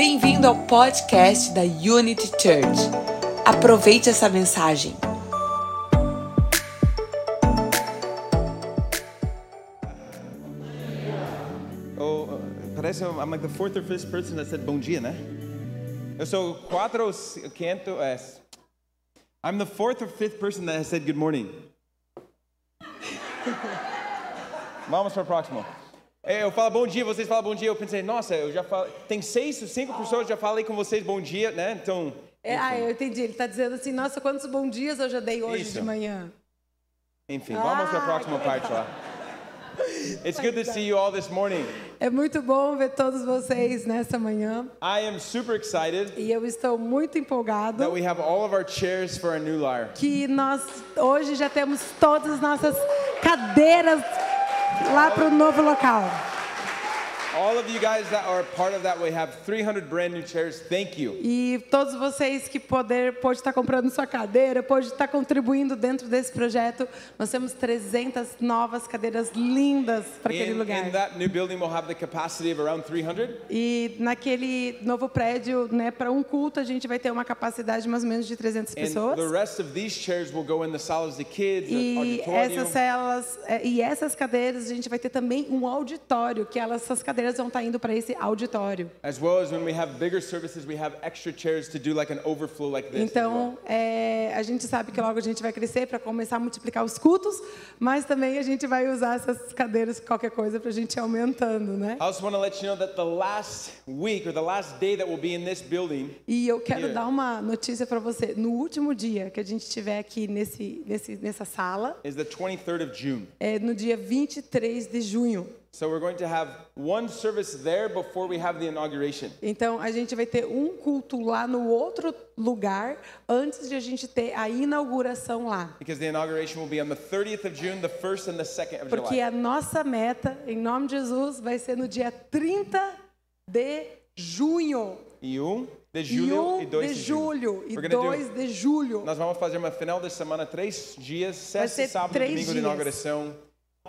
Bem-vindo ao podcast da Unity Church. Aproveite essa mensagem. Oh, uh, parece I'm like the fourth or fifth person that said bom dia, né? Eu sou quatro ou quinto. É, I'm the fourth or fifth person that has said good morning. Vamos para o próximo. É, Eu falo bom dia, vocês falam bom dia. Eu pensei, nossa, eu já falei. Tem seis, cinco pessoas já falei com vocês bom dia, né? Então. É, ah, eu entendi. Ele está dizendo assim, nossa, quantos bons dias eu já dei hoje Isso. de manhã. Enfim, vamos para a Ah, próxima parte lá. It's good to see you all this morning. É muito bom ver todos vocês nessa manhã. I am super excited E eu estou muito empolgado that we have all of our chairs for our new que nós hoje já temos todas as nossas cadeiras lá para o novo local. All of you guys that are part of that, we have 300 brand new chairs. Thank you. E todos vocês que poder pode estar comprando sua cadeira, pode estar contribuindo dentro desse projeto, nós temos 300 novas cadeiras lindas para aquele In, lugar. in that new building, we'll have the capacity of around 300. E naquele novo prédio, né, para um culto, a gente vai ter uma capacidade de mais ou menos de 300 And the pessoas. rest of these chairs will go in the salas the kids, E essas celas é, e essas cadeiras, a gente vai ter também um auditório, que elas, essas cadeiras vão estar indo para esse auditório. As well as when we have bigger services, we have extra chairs to do like an overflow like this. as Então, é, a gente sabe que logo a gente vai crescer para começar a multiplicar os cultos, mas também a gente vai usar essas cadeiras, qualquer coisa, para a gente ir aumentando, né? well. I also want to let you know that the last week or the last day that we'll be in this building E eu quero Yeah. dar uma notícia para você. No último dia que a gente estiver aqui nesse, nesse, nessa sala, is the 23rd of June. é no dia 23 de junho. So we're going to have one service there before we have the inauguration. Então a gente vai ter um culto lá no outro lugar antes de a gente ter a inauguração lá. Because the inauguration will be on the 30th of June, the 1st and the 2nd of Porque a nossa meta, em nome de Jesus, vai ser no dia 30 de junho. E um de julho 1 e dois de de julho. e 2 de julho. Nós vamos fazer uma final de semana, três dias, sexta, sábado, domingo de dias. inauguração.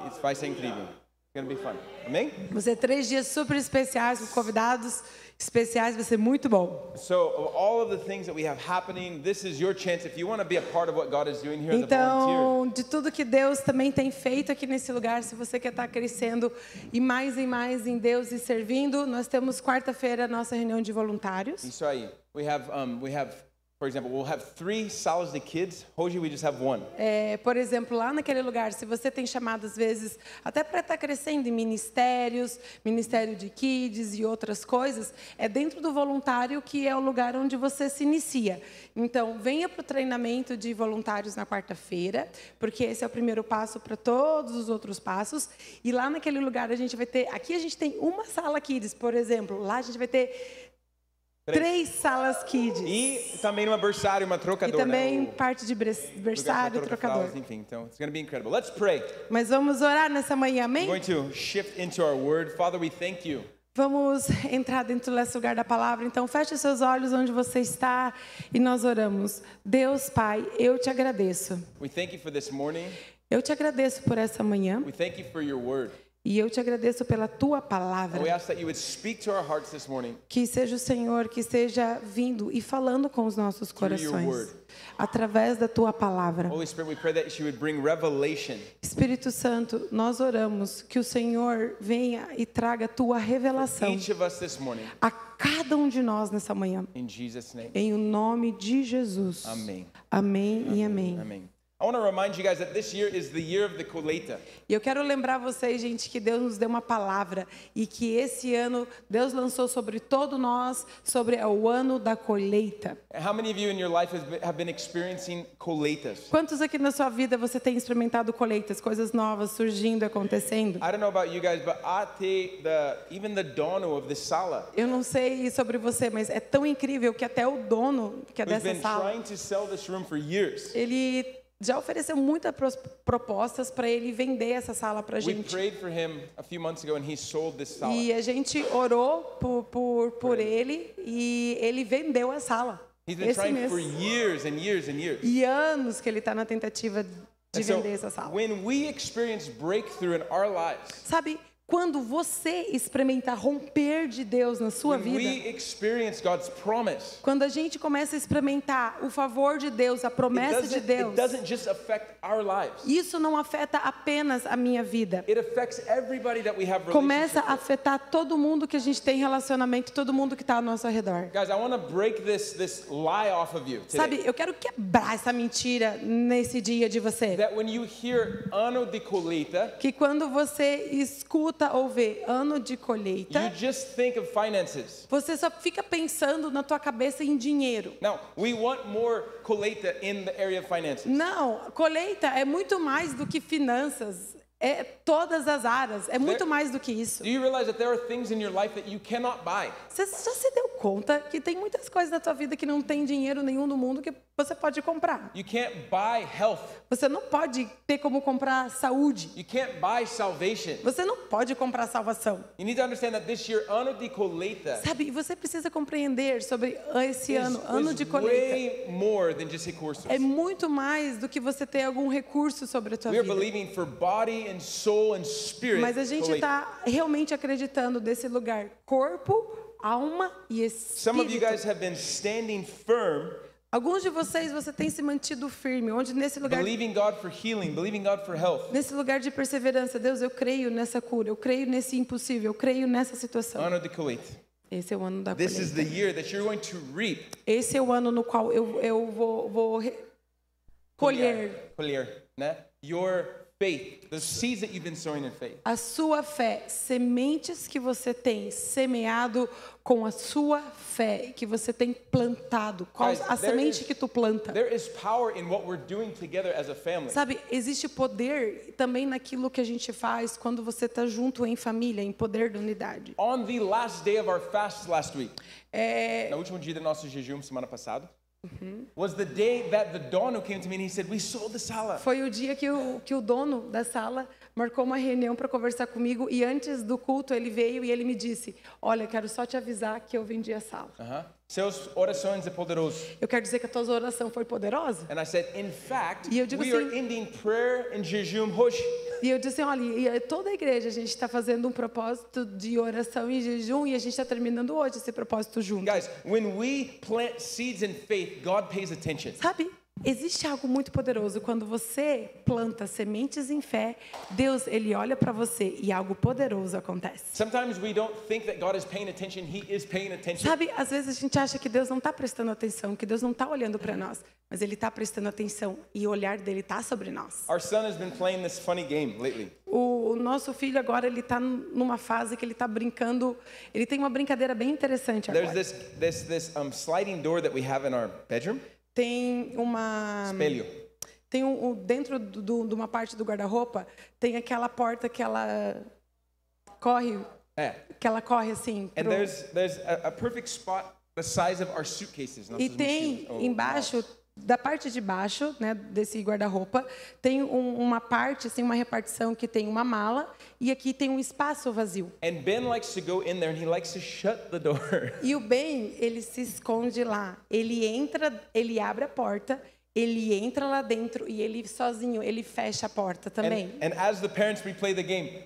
Isso vai ser incrível. It's gonna be fun. Amém? Vão ser três dias super especiais, com convidados especiais, vai ser muito bom. So, of all of the things that we have happening, this is your chance. If you want to be a part of what God is doing here as a volunteer, Então, de tudo que Deus também tem feito aqui nesse lugar, se você quer estar crescendo e mais e mais em Deus e servindo, nós temos quarta-feira a nossa reunião de voluntários. isso aí. We have, um, we have, for example, we'll have three salas de kids. Hoje we just have one. É, por exemplo, lá naquele lugar, se você tem chamado às vezes até para estar crescendo em ministérios, ministério de kids e outras coisas, é dentro do voluntário que é o lugar onde você se inicia. Então, venha para o treinamento de voluntários na quarta-feira, porque esse é o primeiro passo para todos os outros passos. E lá naquele lugar a gente vai ter, aqui a gente tem uma sala kids, por exemplo, lá a gente vai ter três salas kids. E também uma berçário, uma E trocadora. também né? parte de berçário, pra trocar trocador. fraldas, Enfim, então, it's going to be incredible. Let's pray. Mas vamos orar nessa manhã, amém? We're going to shift into our word. Father, we thank you. Vamos entrar dentro desse lugar da palavra. Então, feche seus olhos onde você está e nós oramos. Deus, Pai, eu te agradeço. We thank you for this morning. Eu te agradeço por essa manhã We thank you for your word. E eu te agradeço pela tua palavra. Que seja o Senhor que esteja vindo e falando com os nossos corações através da tua palavra. Espírito Santo, nós oramos que o Senhor venha e traga a tua revelação each of us this morning. a cada um de nós nessa manhã. Em o nome de Jesus. Amém. Amém e amém. Amen. I want to remind you guys that this year is the year of the coleta. E eu quero lembrar vocês, gente, que Deus nos deu uma palavra e que esse ano Deus lançou sobre todo nós sobre o ano da colheita. How many of you in your life has been, have been experiencing coletas? Quantos aqui na sua vida você tem experimentado colheitas, coisas novas surgindo, acontecendo? I don't know about you guys, but até the even the dono of this sala Eu não sei sobre você, mas é tão incrível que até o dono que é dessa sala, ele já ofereceu muitas propostas para ele vender essa sala para gente. a sala. E a gente orou por, por, por ele e ele vendeu a sala. Esse mês. for years and years and years. E anos que ele está na tentativa de And so vender essa sala. when we experience breakthrough in our lives, Sabe, quando você experimenta romper de Deus na sua when vida, quando a gente começa a experimentar o favor de Deus, a promessa de Deus, isso não afeta apenas a minha vida. Começa a afetar todo mundo que a gente tem relacionamento, todo mundo que está ao nosso redor. Sabe, eu quero quebrar essa mentira nesse dia de você. Que quando você escuta ou vê ano de you colheita, just think of finances. você só fica pensando na tua cabeça em dinheiro. Now, we want more colheita in the area of finances. Não, colheita é muito mais do que finanças. É todas as áreas, é muito mais do que isso. Você já se deu conta que tem muitas coisas na tua vida que não tem dinheiro nenhum do mundo que você pode comprar. You can't buy health. Você não pode ter como comprar saúde. You can't buy salvation. Você não pode comprar salvação. You need to understand that this year, ano de colheita Sabe, você precisa compreender sobre esse ano, ano de colheita. recursos. É muito mais do que você ter algum recurso sobre a tua vida. Believing for body and soul and spirit. Mas a gente colheita. está realmente acreditando desse lugar corpo, alma e Some of you espírito. guys have been standing firm, Alguns de vocês você tem se mantido firme, onde nesse lugar believing God for healing, believing God for health. nesse lugar de perseverança, Deus, eu creio nessa cura, eu creio nesse impossível, eu creio nessa situação. Ano de colheita. Esse é o ano da This is the colheita. year that you're going to reap. Esse é o ano no qual eu, eu vou, vou colher Colher, né? Your faith, the seeds that you've been sowing in faith. a sua fé, sementes que você tem semeado com a sua fé, que você tem plantado, qual a semente is- que tu planta. There is power in what we're doing together as a family. Sabe, existe poder também naquilo que a gente faz quando você está junto em família, em poder da unidade. On the last day of our fast last week, É, no último dia do nosso jejum semana passada, Was the day that the dono came to me and he said, "We sold the sala." foi o dia que o, que o dono da sala marcou uma reunião para conversar comigo e antes do culto ele veio e ele me disse: Olha, quero só te avisar que eu vendi a sala. Uh-huh. Seus orações é poderoso. Eu quero dizer que a tua oração foi poderosa. And I said, in fact, E eu digo we are assim- ending prayer and jejum hoje. E eu disse: Olha, e a- toda a igreja a gente está fazendo um propósito de oração e jejum e a gente está terminando hoje esse propósito junto. Guys, when we plant seeds in faith, God pays attention. Sabe? Existe algo muito poderoso quando você planta sementes em fé, Deus ele olha para você e algo poderoso acontece. Sometimes we don't think that God is paying attention. He is paying attention. Sabe, às vezes a gente acha que Deus não está prestando atenção, que Deus não está olhando para nós, mas Ele está prestando atenção e o olhar dele está sobre nós. Our son has been playing this funny game lately. O, o nosso filho agora ele está numa fase que ele está brincando, ele tem uma brincadeira bem interessante There's agora. this this this um, sliding door that we have in our bedroom. Tem uma Espelho. Tem um, um- dentro do- do- de uma parte do guarda-roupa, tem aquela porta que ela corre, Yeah. que ela corre assim. And pro- there's there's a, a perfect spot the size of our suitcases. E tem mochilas- ou embaixo. Da parte de baixo, né, desse guarda-roupa, tem um- uma parte, assim, uma repartição que tem uma mala e aqui tem um espaço vazio. And Ben likes to go in there and he likes to shut the door. E o Ben, ele se esconde lá. Ele entra, ele abre a porta, ele entra lá dentro e ele sozinho, ele fecha a porta também. And, and as the parents, game.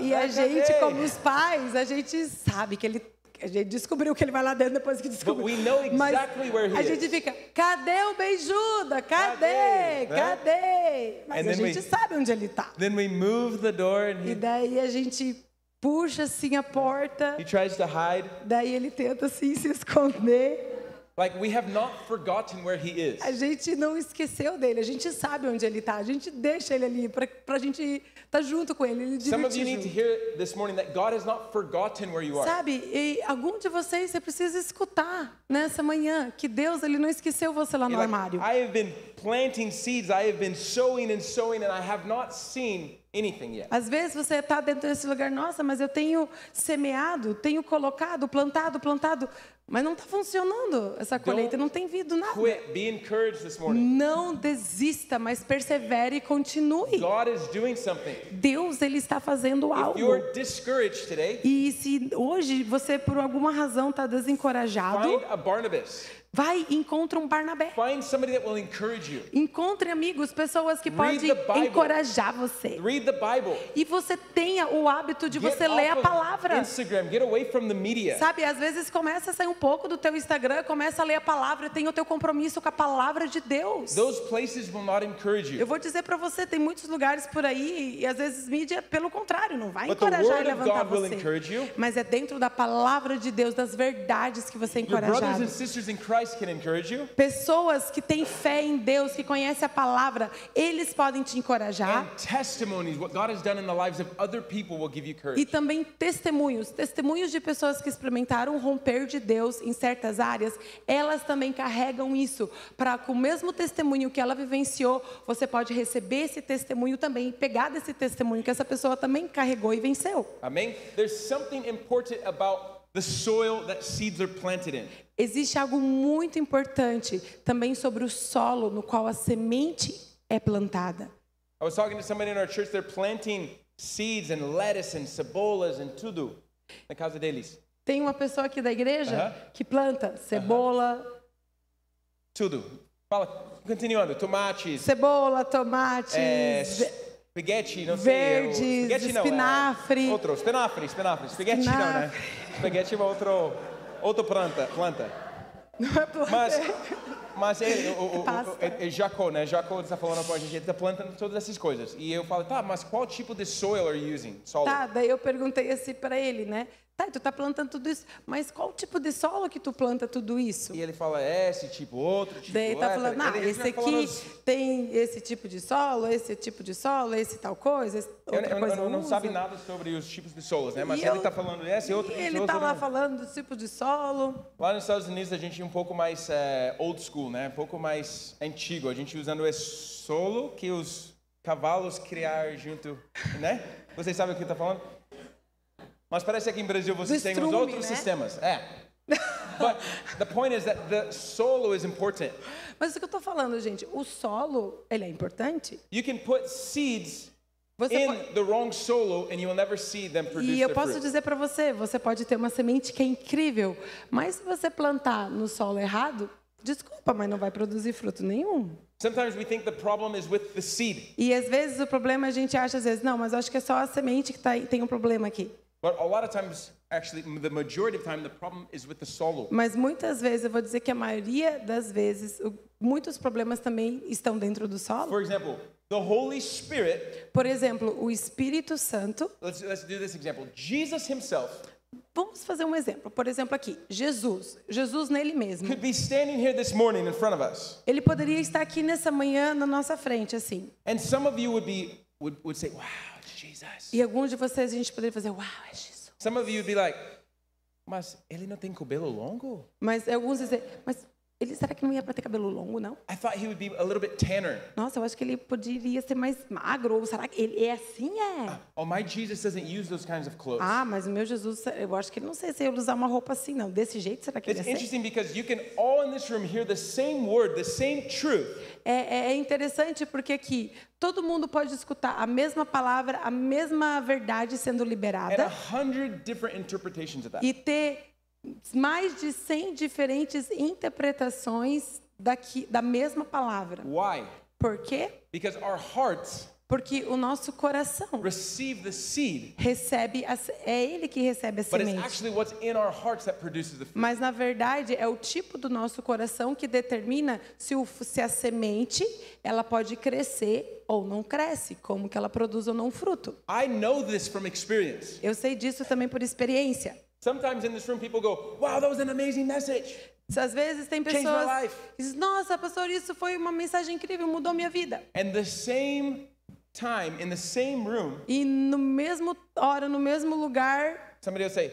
E a gente, como os pais, a gente sabe que ele. A gente descobriu que ele vai lá dentro depois que descobriu. Mas a is. gente fica, cadê o Beijuda? Cadê? Cadê? Né? Cadê? Mas And a we- gente sabe onde ele tá. Then we move the door and E he, daí a gente puxa assim a porta, he tries to hide. daí ele tenta assim se esconder. Like we have not forgotten where he is. A gente não esqueceu dele, a gente sabe onde ele tá. A gente deixa ele ali pra, pra gente estar junto com ele, ele Some of you need to hear this morning that God has not forgotten where you are. Sabe, e algum de vocês você precisa escutar nessa manhã que Deus ele não esqueceu você lá no Like, armário. I have been planting seeds, I have been sowing and sowing, and I have not seen anything yet. Às vezes você está dentro desse lugar, nossa, mas eu tenho semeado, tenho colocado, plantado, plantado, mas não está funcionando essa colheita, não tem vindo nada. Quit. Be encouraged this morning. Não desista, mas persevere e continue. God is doing something. Deus ele está fazendo If algo. you're discouraged today, E se hoje você por alguma razão está desencorajado, find a Barnabas. Vai e encontra um Barnabé. Find somebody that will encourage you. Encontre amigos, pessoas que podem encorajar você. Read the Bible. E você tenha o hábito de Get você ler a palavra. Instagram. Get away from the media. Sabe, às vezes começa a sair um pouco do teu Instagram, começa a ler a palavra, tem o teu compromisso com a palavra de Deus. Those places will not encourage Eu you. vou dizer para você, tem muitos lugares por aí e às vezes mídia, pelo contrário, não vai But the encorajar e levantar você. encourage you. Mas é dentro da palavra de Deus, das verdades que você é Your brothers encorajado. and sisters in Christ can encourage you. Pessoas que têm fé em Deus, que conhecem a palavra, eles podem te encorajar. And testimonies, what God has done in the lives of other people will give you E também testemunhos, testemunhos de pessoas que experimentaram romper de Deus em certas áreas, elas também carregam isso, para com o mesmo testemunho que ela vivenciou, você pode receber esse testemunho também, pegar desse testemunho que essa pessoa também carregou e venceu. Amém? There's something important about the soil that seeds are planted in. Existe algo muito importante também sobre o solo no qual a semente é plantada. I was talking to somebody in our church, they're planting seeds and lettuce and cebolas and tudo na casa deles. Tem uma pessoa aqui da igreja Aham. que planta cebola, Tudo. Fala, continuando, tomates, cebola, tomates, é, spaghetti, não sei. verdes, spaghetti não, é espinafre. outro, espinafre, espinafre. Spaghetti não, né? Spaghetti é outro, outra planta, planta. não é planta. Mas, mas ele, o, o, é, é Jacó, né? Jacó está falando com a gente, ele está plantando todas essas coisas. E eu falo, tá, mas qual tipo de soil are you using? Solo. Tá, daí eu perguntei assim para ele, né? Tá, tu tá plantando tudo isso, mas qual tipo de solo que tu planta tudo isso? E ele fala, é esse tipo, outro tipo. Daí tá é, falando, ah, ele- ele esse falando aqui os- tem esse tipo de solo, esse tipo de solo, esse tal coisa, esse Eu, outra eu, coisa eu não, não usa. sabe nada sobre os tipos de solos, né? Mas E ele eu- está falando esse, outro, E ele tá lá não. falando do tipo de solo. Lá nos Estados Unidos a gente é um pouco mais eh, old school, né? Um pouco mais antigo. A gente usando esse solo que os cavalos criar junto, né? Vocês sabem o que está falando? Mas parece que em Brasil vocês têm os outros né? sistemas. É. But the point is that the solo is important. Mas o que eu tô falando, gente, o solo, ele é importante. You can put seeds Você in pode- the wrong solo and you will never see them produce E eu posso fruit. dizer para você, você pode ter uma semente que é incrível, mas se você plantar no solo errado, desculpa, mas não vai produzir fruto nenhum. Sometimes we think the problem is with the seed, E às vezes o problema a gente acha às vezes, não, mas acho que é só a semente que tá, tem um problema aqui. But a lot of times, actually, the majority of time, the problem is with the solo. Mas muitas vezes, eu vou dizer que a maioria das vezes, muitos problemas também estão dentro do solo. For example, the Holy Spirit. Por exemplo, o Espírito Santo. Let's let's do this example. Jesus Himself Vamos fazer um exemplo. Por exemplo, aqui, Jesus. Jesus nele mesmo. could be standing here this morning in front of us, Ele poderia estar aqui nessa manhã na nossa frente, assim. and some of you would be would, would say, "Wow, it's Jesus." E alguns de vocês a gente poderia fazer, uau, é Jesus. Some of you would be like, "Mas ele não tem cabelo longo?" Mas alguns dizem, mas ele será que não ia para ter cabelo longo, não? I thought he would be a little bit tanner. Nossa, eu acho que ele poderia ser mais magro. Ou será que ele é assim? É. Oh, my Jesus doesn't use those kinds of clothes. Ah, mas o meu Jesus, eu acho que ele não sei se ele usar uma roupa assim, não. Desse jeito, será que ele It's ia ser? interesting because you can all in this room hear the same word, the same truth, É, é interessante porque aqui todo mundo pode escutar a mesma palavra, a mesma verdade sendo and a liberada hundred different interpretations of that. e ter mais de 100 diferentes interpretações daqui, da mesma palavra. Why? Por quê? Because our hearts Porque o nosso coração receive the seed, recebe, a, é ele que recebe a semente. actually what's in our hearts that produces the fruit. Mas na verdade é o tipo do nosso coração que determina se, o, se a semente ela pode crescer ou não cresce, como que ela produz ou não fruto. I know this from experience. Eu sei disso também por experiência. Sometimes in this room, people go, Wow, that was an amazing message. Às vezes tem pessoas dizem, nossa, pastor, isso foi uma mensagem incrível, mudou minha vida. And the same time, in the same room, E no mesmo hora, no mesmo lugar, somebody will say,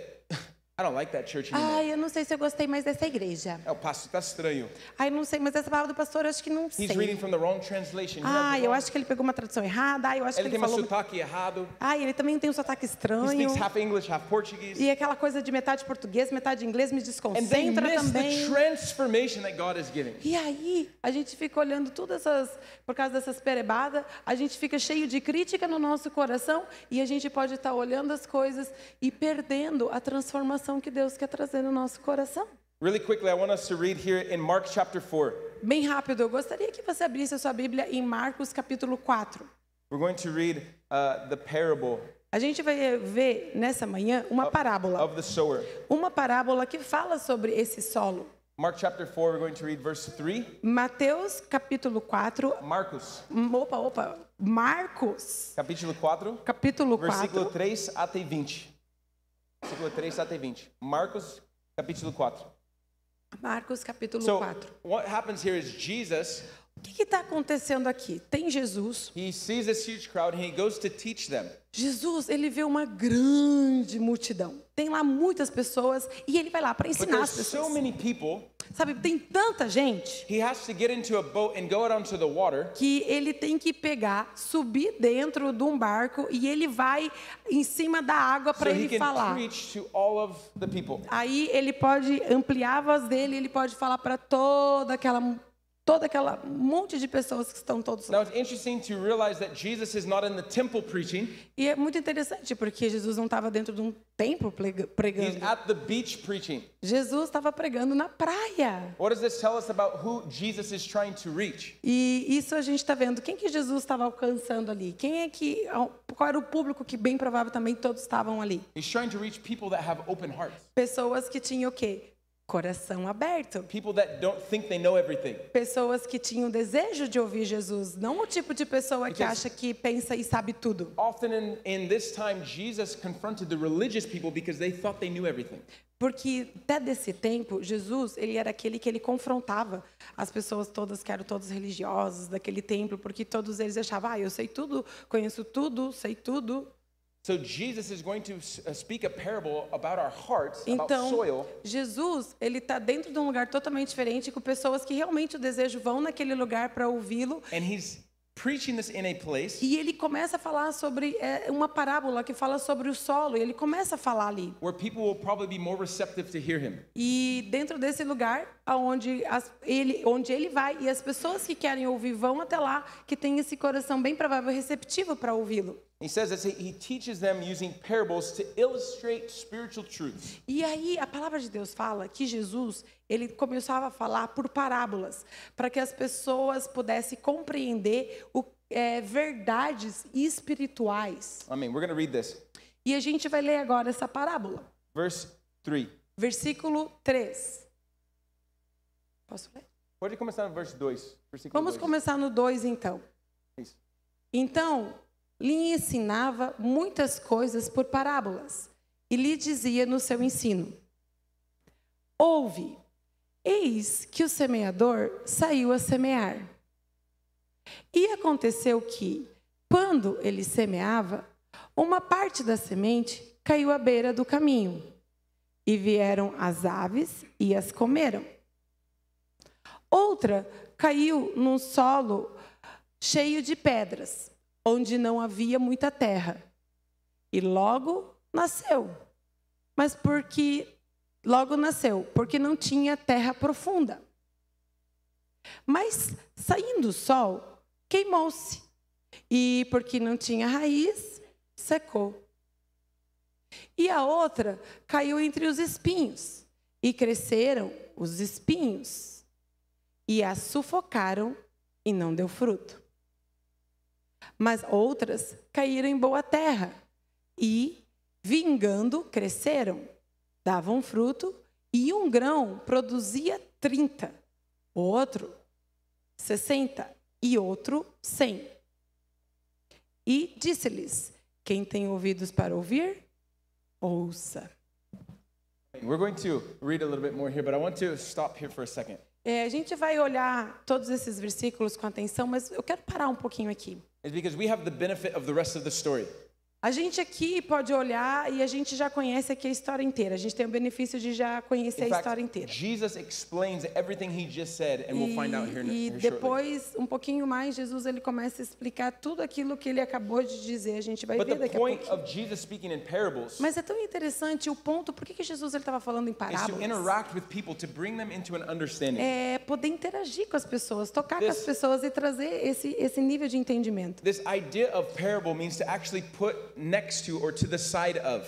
I don't like that church anymore. ai, eu não sei se eu gostei mais dessa igreja. É, o pastor está estranho. Ai, não sei, mas essa palavra do pastor, eu acho que não sei. He's reading from the wrong translation. He Ah, the eu wrong- acho que ele pegou uma tradução errada. Ah, eu acho Ele que tem ele um falou. sotaque errado. Ah, ele também tem um sotaque He estranho. speaks half English, half Portuguese. E aquela coisa de metade português, metade inglês me And desconcentra the também. transformation that God is giving. E aí, a gente fica olhando todas essas, por causa dessas perebadas, a gente fica cheio de crítica no nosso coração e a gente pode estar olhando as coisas e perdendo a transformação que Deus quer trazer no nosso coração. Really quickly, I want us to read here in Mark chapter 4. Bem rápido, eu gostaria que você abrisse a sua Bíblia em Marcos capítulo 4. We're going to read uh, the parable A gente vai ver nessa manhã uma parábola. of the sower. Uma parábola que fala sobre esse solo. Mark chapter 4, we're going to read verse 3. Mateus capítulo 4. Marcos, Opa, opa. Marcos capítulo 4, capítulo versículo 4. 3 até 20. Versículo 3 até 20. Marcos, capítulo 4. Marcos capítulo So, 4. what happens here is Jesus, O que está acontecendo aqui? Tem Jesus. he sees this huge crowd and he goes to teach them. Jesus, ele vê uma grande multidão. Tem lá muitas pessoas e ele vai lá para ensinar as so pessoas. people, Sabe, tem tanta gente que ele tem que pegar, subir dentro de um barco e ele vai em cima da água So para he ele falar. Aí ele pode ampliar a voz dele, ele pode falar para toda aquela toda aquela monte de pessoas que estão todos lá. Now it's interesting to realize that Jesus is not in the temple preaching, E é muito interessante porque Jesus não estava dentro de um templo plega- he's pregando. at the beach preaching. Jesus estava pregando na praia. What does this tell us about who Jesus is trying to reach? E isso a gente está vendo. Quem que Jesus estava alcançando ali? Quem é que. Qual era o público que bem provável também todos estavam ali? He's trying to reach people that have open hearts, Pessoas que tinham o quê? Coração aberto. people that don't think they know everything. Pessoas que tinham desejo de ouvir Jesus. Não o tipo de pessoa que Because- acha que pensa e sabe tudo. Often in, in this time, Jesus confronted the religious people because they thought they knew everything. Porque até desse tempo, Jesus, ele era aquele que ele confrontava as pessoas todas que eram todos religiosos daquele templo, porque todos eles achavam, ah, eu sei tudo, conheço tudo, sei tudo. So Jesus is going to speak a parable about our hearts, about Então, soil, Jesus, ele está dentro de um lugar totalmente diferente, com pessoas que realmente o desejo vão naquele lugar para ouvi-lo. and he's preaching this in a place E ele começa a falar sobre é, uma parábola que fala sobre o solo. E ele começa a falar ali. where people will probably be more receptive to hear him. E dentro desse lugar, aonde ele, onde ele vai, e as pessoas que querem ouvir vão até lá, que tem esse coração bem provável receptivo para ouvi-lo. He says that he teaches them using parables to illustrate spiritual truths. E aí a palavra de Deus fala que Jesus, ele começava a falar por parábolas, para que as pessoas pudessem compreender o, é, verdades espirituais. I mean, we're going to read this. E a gente vai ler agora essa parábola. Verse 3. Versículo 3. Posso ler? Pode começar no verse 2. Versículo Vamos 2. começar no 2 então. Isso. Então, lhe ensinava muitas coisas por parábolas e lhe dizia no seu ensino: Ouve, eis que o semeador saiu a semear. E aconteceu que, quando ele semeava, uma parte da semente caiu à beira do caminho, e vieram as aves e as comeram. Outra caiu num solo cheio de pedras, onde não havia muita terra. E logo nasceu. Mas porque logo nasceu, porque não tinha terra profunda. Mas saindo o sol, queimou-se. E porque não tinha raiz, secou. E a outra caiu entre os espinhos, e cresceram os espinhos, e a sufocaram, e não deu fruto. Mas outras caíram em boa terra, e, vingando, cresceram, davam fruto, e um grão produzia trinta, outro sessenta, e outro cem. E disse-lhes: Quem tem ouvidos para ouvir, ouça. We're going to read a little bit more here, but I want to stop here for a second. É, a gente vai olhar todos esses versículos com atenção, mas eu quero parar um pouquinho aqui. It's because we have the benefit of the rest of the story. A gente aqui pode olhar e a gente já conhece aqui a história inteira. A gente tem o benefício de já conhecer In a fact, história inteira. Jesus explains everything he just said, and we'll find out here, E, here e shortly. depois, um pouquinho mais, Jesus ele começa a explicar tudo aquilo que ele acabou de dizer. A gente vai But ver daqui a parables Mas é tão interessante o ponto, por que, que Jesus estava falando em parábolas? É poder interagir com as pessoas, tocar com This- as pessoas e trazer esse, esse nível de entendimento. This idea of parable means to actually put next to or to the side of.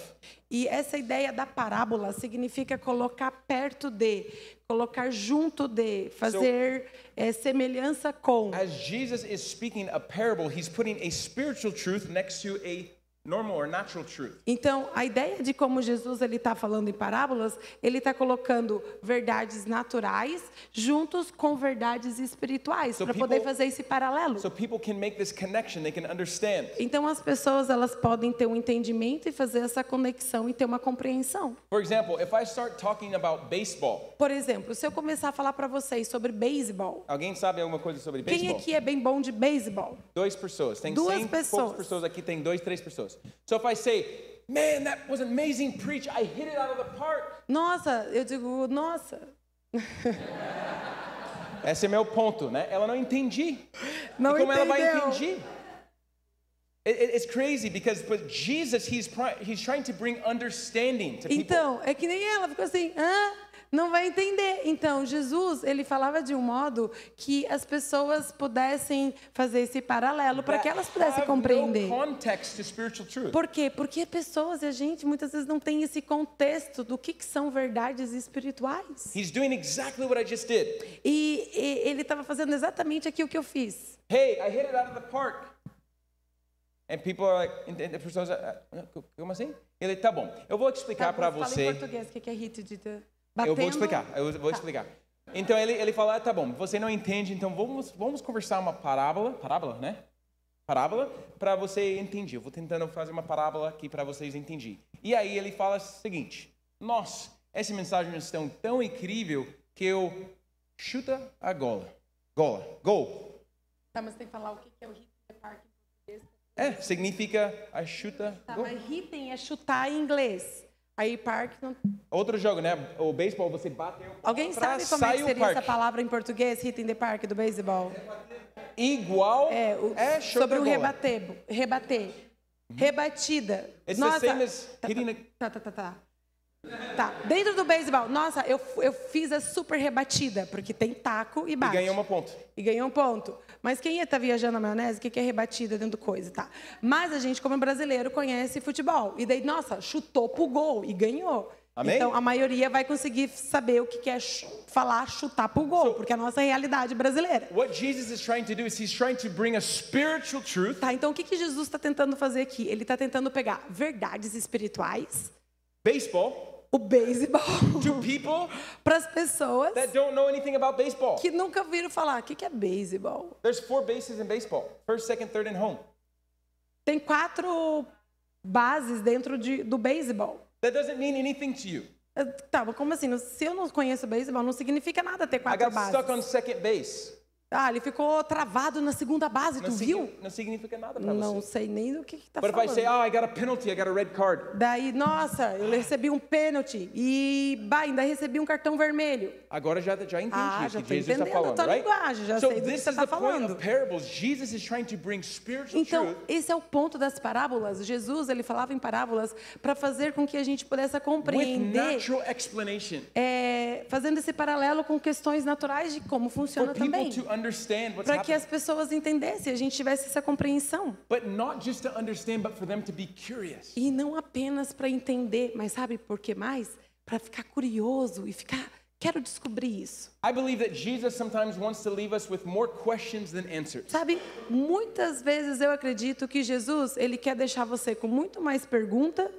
E essa ideia da parábola significa colocar perto de, colocar junto de, fazer eh, semelhança com. As Jesus is speaking a parable, he's putting a spiritual truth next to a normal or natural truth. Então, a ideia de como Jesus ele está falando em parábolas, ele está colocando verdades naturais juntos com verdades espirituais So para poder people- fazer esse paralelo. So people can make this connection, they can understand. Então, as pessoas elas podem ter um entendimento e fazer essa conexão e ter uma compreensão. For example, if I start talking about baseball, Por exemplo, se eu começar a falar para vocês sobre beisebol, alguém sabe alguma coisa sobre quem baseball? aqui é bem bom de beisebol? Duas pessoas. Tem Duas 100 pessoas. pessoas aqui, tem dois, três pessoas. So if I say, man, that was an amazing preach, I hit it out of the park. Nossa, eu digo, nossa, Esse é meu ponto, né? Ela não entendi. Não e como ela vai entendeu. entender? It- it- it's crazy because but Jesus, he's, he's trying to bring understanding to people. Então, é que nem ela, ficou assim, hã? Não vai entender. Então, Jesus, ele falava de um modo que as pessoas pudessem fazer esse paralelo para que elas pudessem compreender. Por quê? Porque pessoas e a gente muitas vezes não tem esse contexto do que, que são verdades espirituais. He's doing exactly what I just did. E, e ele estava fazendo exatamente aquilo que eu fiz. Hey, I hit it out of the park. And people are like, pessoas, ah, ah, como assim? Ele, tá bom, eu vou explicar para Fala você. em português o que que é hit de de- Eu vou batendo. explicar, eu vou Tá. explicar. Então ele, ele fala, ah, tá bom, você não entende, então vamos, vamos conversar uma parábola, parábola, né? Parábola, para você entender. Eu vou tentando fazer uma parábola aqui para vocês entenderem. E aí ele fala o seguinte, nossa, essa mensagem é tão, incrível que eu chuta a gola. Gola, gol. Tá, mas tem que falar o que é o hit park em português. É, significa a chuta Tá, gol. mas hitting é chutar em inglês. Aí park não... Outro jogo, né? O beisebol, você bateu Alguém sabe como é que seria essa parque. palavra em português, hitting the park do beisebol? Igual É, o, é sobre o rebater. Rebater. Rebatida. It's Nossa. the same as tá, hitting a... tá, tá, tá, tá. Tá, dentro do beisebol, nossa, eu, eu fiz a super rebatida, porque tem taco e E bate. ganhou uma ponto. E ganhou um ponto. Mas quem está viajando na maionese, o que que é rebatida dentro do coisa, tá? Mas a gente, como brasileiro, conhece futebol. E daí, nossa, chutou pro gol e ganhou. Amém? Então, a maioria vai conseguir saber o que que é chu- falar chutar pro gol, porque é a nossa realidade brasileira. What Jesus is trying to do is he's trying to bring a spiritual truth, Tá, então o que, que Jesus está tentando fazer aqui? Ele está tentando pegar verdades espirituais, baseball, o beisebol, to people para as pessoas that don't know anything about baseball. que nunca viram falar o que, que é beisebol. There's four bases in baseball. First, second, third, and home. Tem quatro bases dentro de, do beisebol. That doesn't mean anything to you. Eh, Tá, como assim? Se eu não conheço beisebol, não significa nada ter I quatro got bases. stuck on second base. Ah, ele ficou travado na segunda base, tu Não, viu? signi- não significa nada para Não você. sei nem do que, que tá But if I falando. say, oh, I got a penalty, I got a red card. Daí, nossa, eu recebi um pênalti e bah, ainda recebi um cartão vermelho. Agora já, já entendi Ah, o já que Jesus está falando, a right? linguagem, já so sei do que this você is tá the point falando. of parables. Jesus is trying to bring spiritual Então, esse é o ponto das parábolas. Jesus, ele falava em parábolas para fazer com que a gente pudesse compreender, natural explanation. é, fazendo esse paralelo com questões naturais de como funciona também. to understand what's Para que happening. as pessoas entendessem, a gente tivesse essa compreensão. But not just to understand, but for them to be curious. E não apenas para entender, mas sabe por que mais? Para ficar curioso e ficar, quero descobrir isso. I believe that Jesus sometimes wants to leave us with more questions than answers. Sabe, muitas vezes eu acredito que Jesus, ele quer deixar você com muito mais pergunta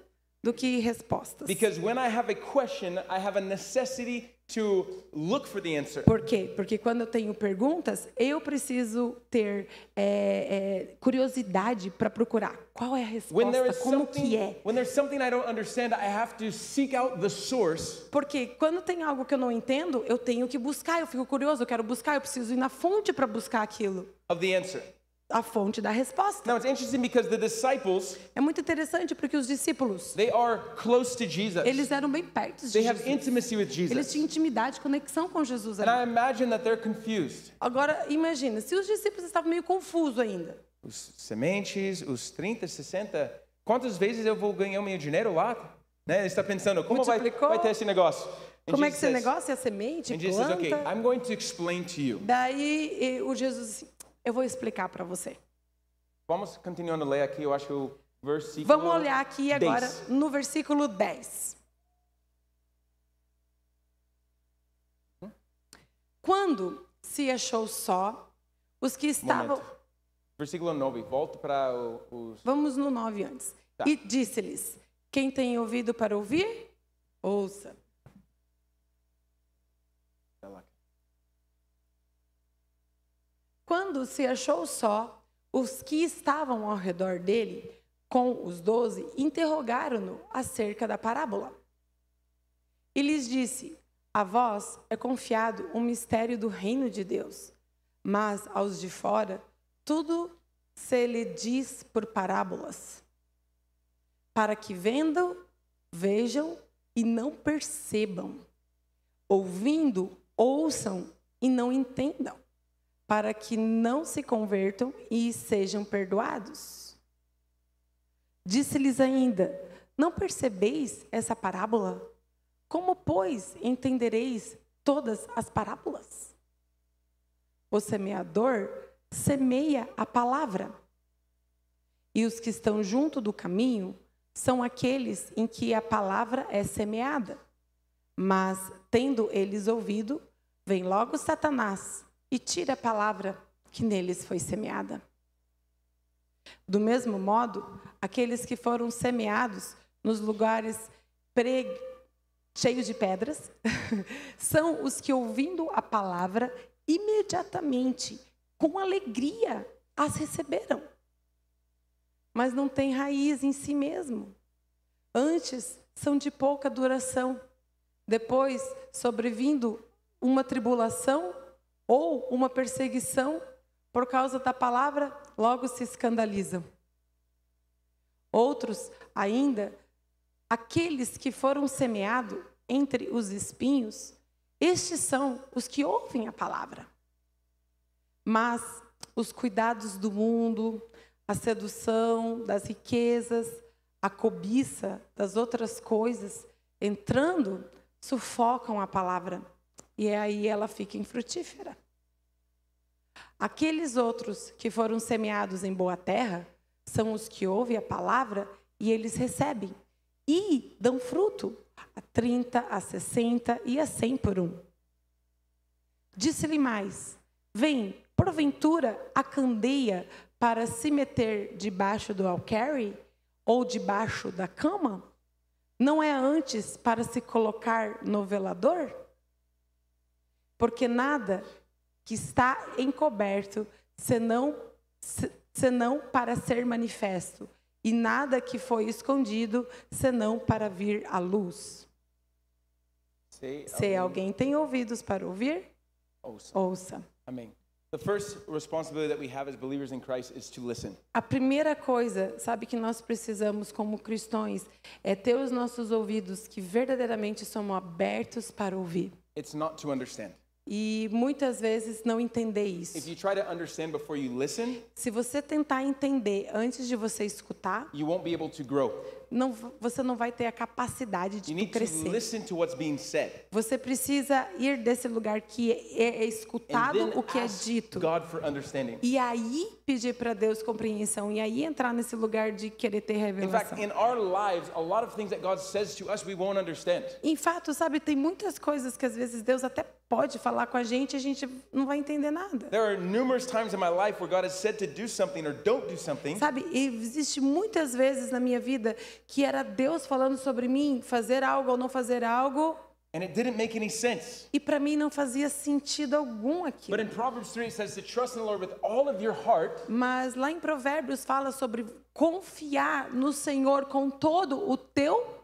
do que respostas. Because when I have a question, I have a necessity to look for the answer. Por quê? Porque quando eu tenho perguntas, eu preciso ter é, é, curiosidade para procurar qual é a resposta, como something, que é. when there's something I don't understand, I have to seek out the source Porque quando tem algo que eu não entendo, eu tenho que buscar, eu fico curioso, eu quero buscar, eu preciso ir na fonte para buscar aquilo. of the answer. A fonte da resposta. Now it's interesting because the disciples, É muito interessante porque os discípulos, they are close to Jesus. eles eram bem perto de They have Jesus. intimacy with Eles Jesus. tinham intimidade, conexão com Jesus. And ali. I imagine that they're confused. Agora, imagina, se os discípulos estavam meio confusos ainda. Os sementes, os 30, 60, quantas vezes eu vou ganhar o meu dinheiro lá? Né? Ele está pensando, como vai, Multiplicou? vai ter esse negócio? And Como é que Jesus esse says- negócio é a semente, And Jesus says, planta? okay, I'm going to explain to you. Daí e, o Jesus, assim, eu vou explicar para você. Vamos continuando a ler aqui, eu acho que eu versículo Vamos olhar aqui agora 10. no versículo 10. Quando se achou só, os que estavam. Momento. Versículo 9. Volto para o- os. Vamos no 9 antes. Tá. E disse-lhes: Quem tem ouvido para ouvir, ouça. Quando se achou só, os que estavam ao redor dele, com os doze, interrogaram-no acerca da parábola. E lhes disse: A vós é confiado o mistério do reino de Deus, mas aos de fora tudo se lhe diz por parábolas, para que vendam, vejam e não percebam, ouvindo, ouçam e não entendam, para que não se convertam e sejam perdoados. Disse-lhes ainda: Não percebeis essa parábola? Como, pois, entendereis todas as parábolas? O semeador semeia a palavra. E os que estão junto do caminho são aqueles em que a palavra é semeada. Mas, tendo eles ouvido, vem logo Satanás e tira a palavra que neles foi semeada. Do mesmo modo, aqueles que foram semeados nos lugares pre... cheios de pedras são os que, ouvindo a palavra, imediatamente, com alegria, as receberam. Mas não têm raiz em si mesmo. Antes, são de pouca duração. Depois, sobrevindo uma tribulação ou uma perseguição por causa da palavra, logo se escandalizam. Outros, ainda, aqueles que foram semeados entre os espinhos, estes são os que ouvem a palavra. Mas os cuidados do mundo, a sedução das riquezas, a cobiça das outras coisas, entrando, sufocam a palavra. E aí ela fica infrutífera. Aqueles outros que foram semeados em boa terra são os que ouvem a palavra e eles recebem e dão fruto a 30, a 60 e a 100 por um. Disse-lhe mais: Vem, porventura, a candeia para se meter debaixo do alqueire ou debaixo da cama? Não é antes para se colocar no velador? Porque nada que está encoberto, senão, se- senão para ser manifesto, e nada que foi escondido, senão para vir à luz. Say, Se alguém tem ouvidos para ouvir, ouça. ouça. Amém. The first responsibility that we have as believers in Christ is to listen. A primeira coisa, sabe, que nós precisamos como cristãos é ter os nossos ouvidos que verdadeiramente são abertos para ouvir. It's not to understand. E muitas vezes não entender isso. If you try to understand before you listen, Se você tentar entender antes de você escutar, you won't be able to grow. não, você não vai ter a capacidade de crescer. listen to what's being said. Você precisa ir desse lugar que é, é escutado o que é dito. E aí pedir para Deus compreensão. E aí entrar nesse lugar de querer ter revelação. Em fato, sabe, tem muitas coisas que às vezes Deus até pode falar com a gente a gente não vai entender nada. There are numerous times in my life where God has said to do something or don't do something, Sabe, existe muitas vezes na minha vida que era Deus falando sobre mim, fazer algo ou não fazer algo, and it didn't make any sense. e para mim não fazia sentido algum But aquilo. in Proverbs 3, it says to trust in the Lord with all of your heart Mas lá em Provérbios fala sobre confiar no Senhor com todo o teu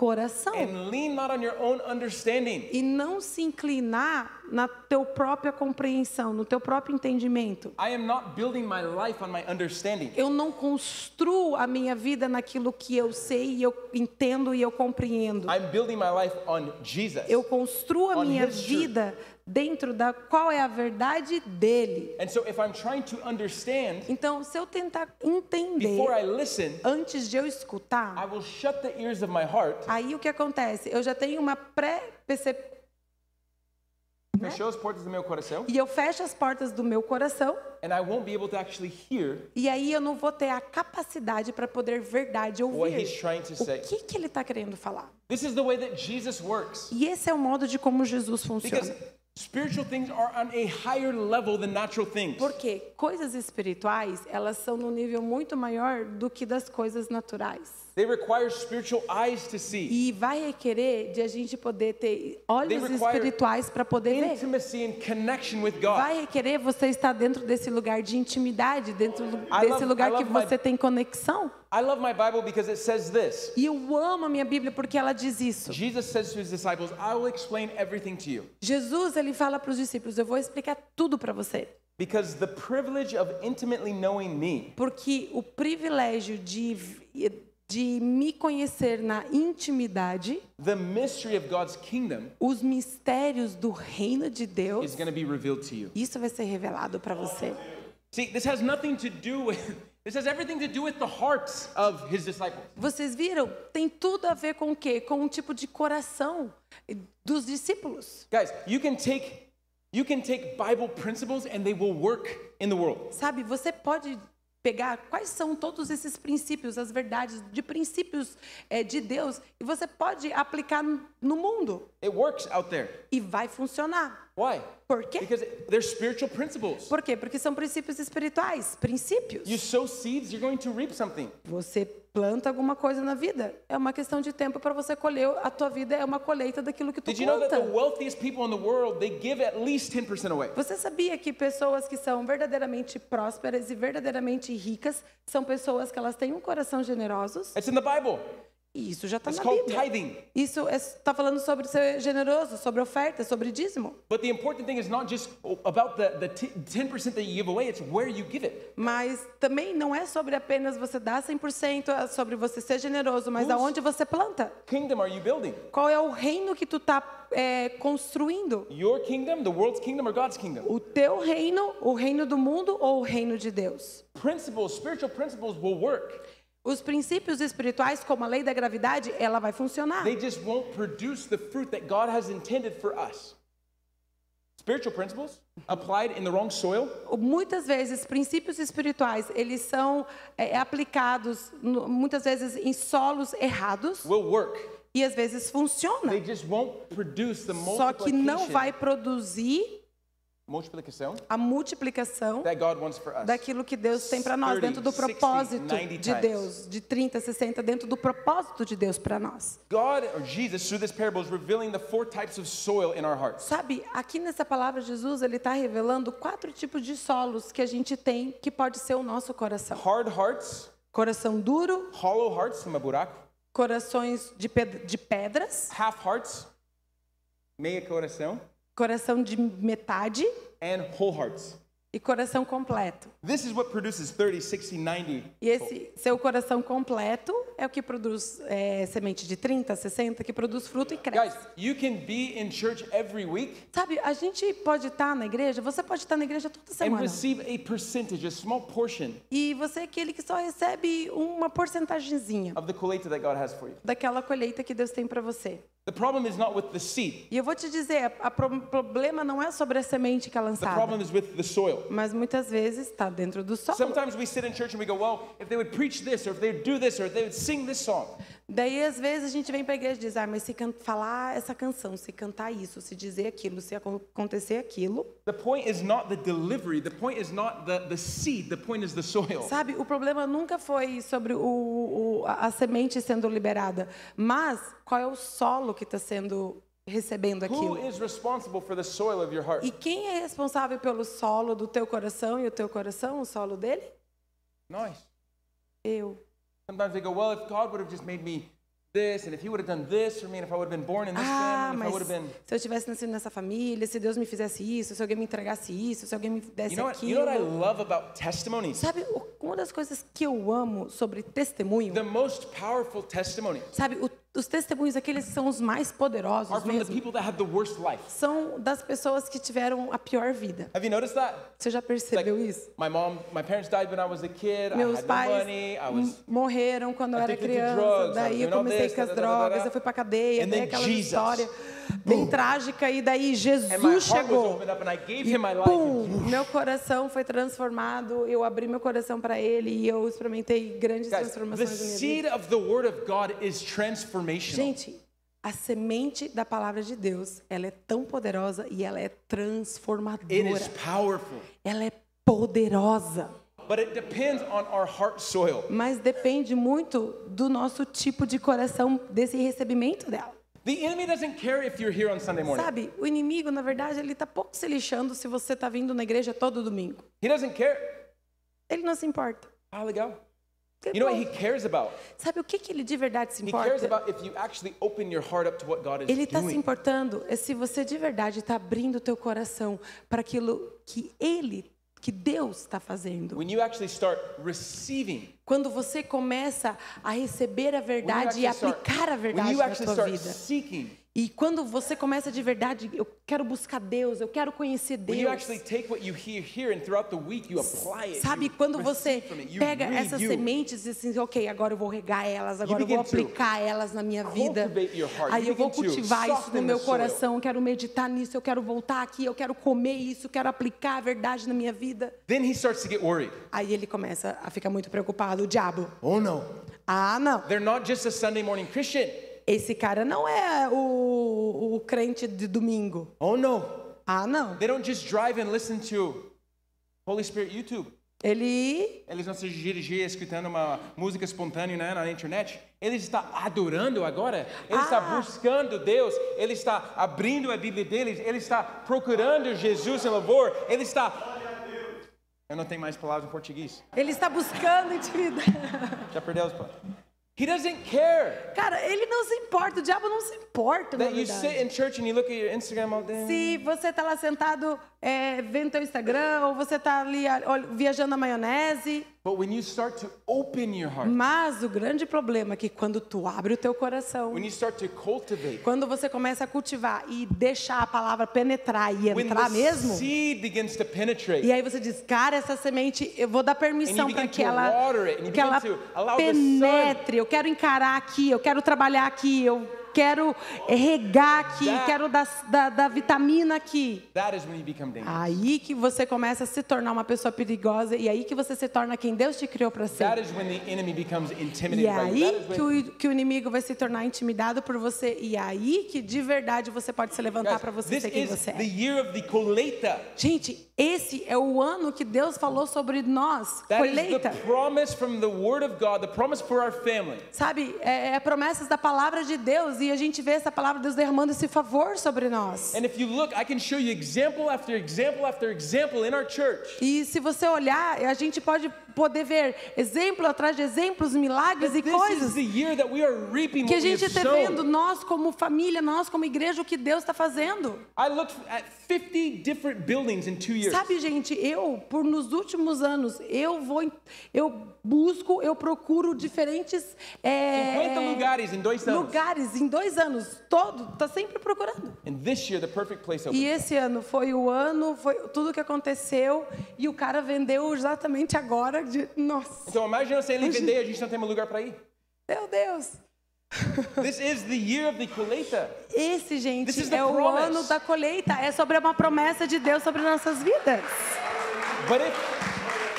coração and lean not on your own understanding. e não se inclinar na teu própria compreensão, no teu próprio entendimento. I am not building my life on my understanding. Eu não construo a minha vida naquilo que eu sei e eu entendo e eu compreendo. I'm building my life on Jesus. Eu construo a minha vida dentro da qual é a verdade dele. And so if I'm trying to understand, Então, se eu tentar entender before I listen, antes de eu I escutar, will shut the ears of my heart aí o que acontece? Eu já tenho uma pré-percepção né? Fechou as portas do meu coração. E eu fecho as portas do meu coração And I won't be able to actually hear e aí eu não vou ter a capacidade para poder verdade what he's ouvir trying to say. o que, que ele está querendo falar. This is the way that Jesus works. E esse é o modo de como Jesus funciona. Because spiritual things are on a higher level than natural things. Porque coisas espirituais, elas são num nível muito maior do que das coisas naturais. They require spiritual eyes to see, E vai requerer de a gente poder ter olhos espirituais para poder ver. intimacy and connection with God. Vai requerer você estar dentro desse lugar de intimidade, dentro I desse love- lugar que love my- você tem conexão. I love my Bible because it says this. E eu amo a minha Bíblia porque ela diz isso. Jesus says to his disciples, I will explain everything to you. Jesus, ele fala para os discípulos, eu vou explicar tudo para você. Because the privilege of intimately knowing me Porque o privilégio de, de me conhecer na intimidade, the mystery of God's kingdom os mistérios do reino de Deus, is going to be revealed to you. isso vai ser revelado para você. See, this has nothing to do with, this has everything to do with the hearts of his disciples. Vocês viram? Tem tudo a ver com o quê? Com um tipo de coração dos discípulos. Guys, you can take you can take Bible principles and they will work in the world. Sabe, você pode pegar quais são todos esses princípios, as verdades de princípios eh, de Deus, e você pode aplicar no mundo It works out there. e vai funcionar. Why? Por quê? Because they're spiritual principles. Por quê? Porque são princípios espirituais, princípios. You sow seeds, you're going to reap something. Você planta alguma coisa na vida, é uma questão de tempo para você colher. A tua vida é uma colheita daquilo que tu Did you know that the planta. wealthiest people in the world, they give at least 10% away? Você sabia que pessoas que são verdadeiramente prósperas e verdadeiramente ricas são pessoas que elas têm um coração generosos? It's in the Bible. E isso já está na Bíblia. tithing. Isso está falando sobre ser generoso, sobre oferta, sobre dízimo. But the important thing is not just about the, the t- 10% that you give away, it's where you give it. Mas também não é sobre apenas você dar 100%, é sobre você ser generoso, mas Who's- aonde você planta. Kingdom are you building? Qual é o reino que tu está construindo? Your kingdom, the world's kingdom, or God's kingdom? O teu reino, o reino do mundo ou o reino de Deus? Principles, spiritual principles will work. Os princípios espirituais, como a lei da gravidade, ela vai funcionar. They just won't produce the fruit that God has intended for us. Spiritual principles applied in the wrong soil Muitas vezes, princípios espirituais, eles são é, aplicados, no- muitas vezes, em solos errados will work. e às vezes funciona. They just won't produce the Só que não vai produzir multiplication a multiplicação daquilo que Deus tem para nós, 30, dentro do 60, propósito 90 de. Deus, de 30, 60, dentro do propósito de Deus para nós. God or Jesus through this parable is revealing the four types of soil in our hearts. Sabe, aqui nessa palavra, Jesus ele está revelando quatro tipos de solos que a gente tem que pode ser o nosso coração: Hard hearts, coração duro, hollow hearts, uma buraco, corações de, ped- de pedras, half hearts, meia coração, coração de metade and whole hearts. e coração completo. This is what produces 30, 60, 90. E esse seu coração completo é o que produz é, semente de 30, 60, que produz fruto e Guys, cresce. you can be in church every week Sabe, a gente pode estar na igreja, você pode estar na igreja toda and semana. receive a percentage, a small portion E você é aquele que só recebe uma porcentagemzinha of the collecta that God has for you. daquela colheita que Deus tem para você. The problem is not with the seed. E eu vou te dizer, o problema não é sobre a semente que é The lançada, problem is with the soil. mas muitas vezes está dentro do solo. Sometimes we sit in church and we go, well, if they would preach this, or if they would do this, or if they would sing this song. Daí, às vezes, a gente vem para a igreja e diz, ah, mas se falar essa canção, se cantar isso, se dizer aquilo, se acon- acontecer aquilo. The point is not the delivery, the point is not the, the seed, the point is the soil. Sabe, o problema nunca foi sobre o, o- a semente sendo liberada, mas qual é o solo que está sendo recebendo Who aquilo. is responsible for the soil of your heart? E quem é responsável pelo solo do teu coração e o teu coração, o solo dele? Nice. Eu. Sometimes they go, well, if God would have just made me this, and if He would have done this for me, and if I would have been born in this Ah, family, if I would have been. se eu tivesse nascido nessa família, se Deus me fizesse isso, se alguém me entregasse isso, se alguém me desse You know what? You know what I aquilo. love about testimonies? Sabe, uma das coisas que eu amo sobre testemunho, The most powerful testimony sabe, o os testemunhos, aqueles que são os mais poderosos mesmo, people that have the worst life. são das pessoas que tiveram a pior vida. Have you noticed that? Você já It's like, percebeu isso? my mom, my parents died when I was a kid. I Meus pais money. I was morreram quando eu era criança, drugs, daí eu comecei this, com as drogas, eu fui pra cadeia, daí aquela Jesus. história bem trágica, e daí Jesus chegou. E pum, meu coração foi transformado, eu abri meu coração para ele e eu experimentei grandes Guys, the transformações minha seed of the word of God is transformational. Gente, a semente da palavra de Deus, ela é tão poderosa e ela é It is transformadora. powerful. Ela é poderosa. But it depends on our heart soil. Mas depende muito do nosso tipo de coração, desse recebimento dela. The enemy doesn't care if you're here on Sunday morning. Sabe, o inimigo, na verdade, ele tá pouco se lixando se você tá vindo na igreja todo domingo. He doesn't care. Ele não se importa. Ah, legal. You know what he cares about? Sabe o que, que ele de verdade se He cares importa? about if you actually open your heart up to what God is Ele está se doing. importando é se você de verdade está abrindo o teu coração para aquilo que ele, que Deus está fazendo. When you actually start receiving, Quando você começa a receber a verdade e aplicar a verdade na start vida. E quando você começa de verdade, eu quero buscar Deus, eu quero conhecer Deus. Sabe quando você pega essas sementes e assim, ok, agora eu vou regar elas, agora eu vou aplicar elas na minha vida. Aí eu vou cultivar isso no meu coração, eu quero meditar nisso, eu quero voltar aqui, eu quero comer isso, eu quero aplicar a verdade na minha vida. Then he starts to get worried. Aí ele começa a ficar muito preocupado, o diabo. Oh no. Ah, não. They're not just a Sunday morning Christian. Esse cara não é o, o crente de domingo. Oh no. Ah, não. They don't just drive and listen to Holy Spirit YouTube. Ele Eles não se dirigir escutando uma música espontânea né, na internet. Ele está adorando agora. Ele está Ah. buscando Deus. Ele está abrindo a Bíblia dele. Ele está procurando Jesus em louvor. Ele está. Eu não tenho mais palavras em português. Ele está buscando intimidade. Já perdeu as palavras. He doesn't care Cara, ele não se importa, o diabo não se importa, na that you verdade. sit in church and you look at your Instagram all day. Se você está lá sentado é, vendo teu Instagram, ou você está ali viajando na maionese. But when you start to open your heart, Mas o grande problema é que quando tu abre o teu coração, when you start to cultivate, quando você começa a cultivar e deixar a palavra penetrar e entrar mesmo, e aí você diz, cara, essa semente, eu vou dar permissão para que ela, que ela penetre. Eu quero encarar aqui, eu quero trabalhar aqui, eu quero regar aqui, That- quero dar, dar, dar vitamina aqui. that is when you become dangerous. Aí que você começa a se tornar uma pessoa perigosa e aí que você se torna quem Deus te criou para ser. E aí que o, que o inimigo vai se tornar intimidado por você. E aí que de verdade você pode se levantar para você ser quem você the é. year of the colheita. Gente, esse é o ano que Deus falou sobre nós. Colheita. Sabe, é, é promessas da palavra de Deus e a gente vê essa palavra de Deus derramando esse favor sobre nós. E se você olhar, a gente pode poder ver exemplo atrás de exemplos, milagres e coisas que a gente está vendo, nós como família, nós como igreja, o que Deus está fazendo. I looked at 50 different buildings in two years. Sabe, gente, eu, por nos últimos anos, eu vou, eu busco, eu procuro diferentes é, 50 lugares em dois anos. lugares em dois anos, todo, tá sempre procurando. And this year, the perfect place opened. E esse ano foi o ano, foi tudo que aconteceu e o cara vendeu exatamente agora. De, nossa, Então imagina se ele vender a gente não tem um lugar para ir. meu Deus. This is the year of the colheita. Esse, gente, This is the é o promise. ano da colheita. É sobre uma promessa de Deus sobre nossas vidas. But if,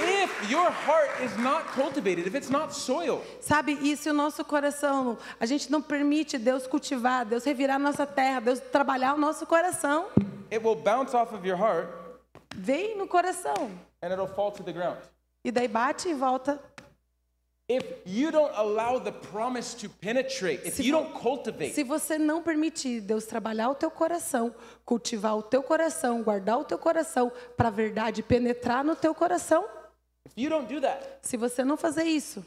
if your heart is not cultivated, if it's not soil, Sabe, e se o nosso coração, a gente não permite Deus cultivar, Deus revirar nossa terra, Deus trabalhar o nosso coração, it will bounce off of your heart vem no coração. and it'll fall to the ground. E daí bate e volta. If you don't allow the promise to penetrate, if Se you don't cultivate, Se você não permitir Deus trabalhar o teu coração, cultivar o teu coração, guardar o teu coração, para a verdade penetrar no teu coração, if you don't do that, se você não fazer isso,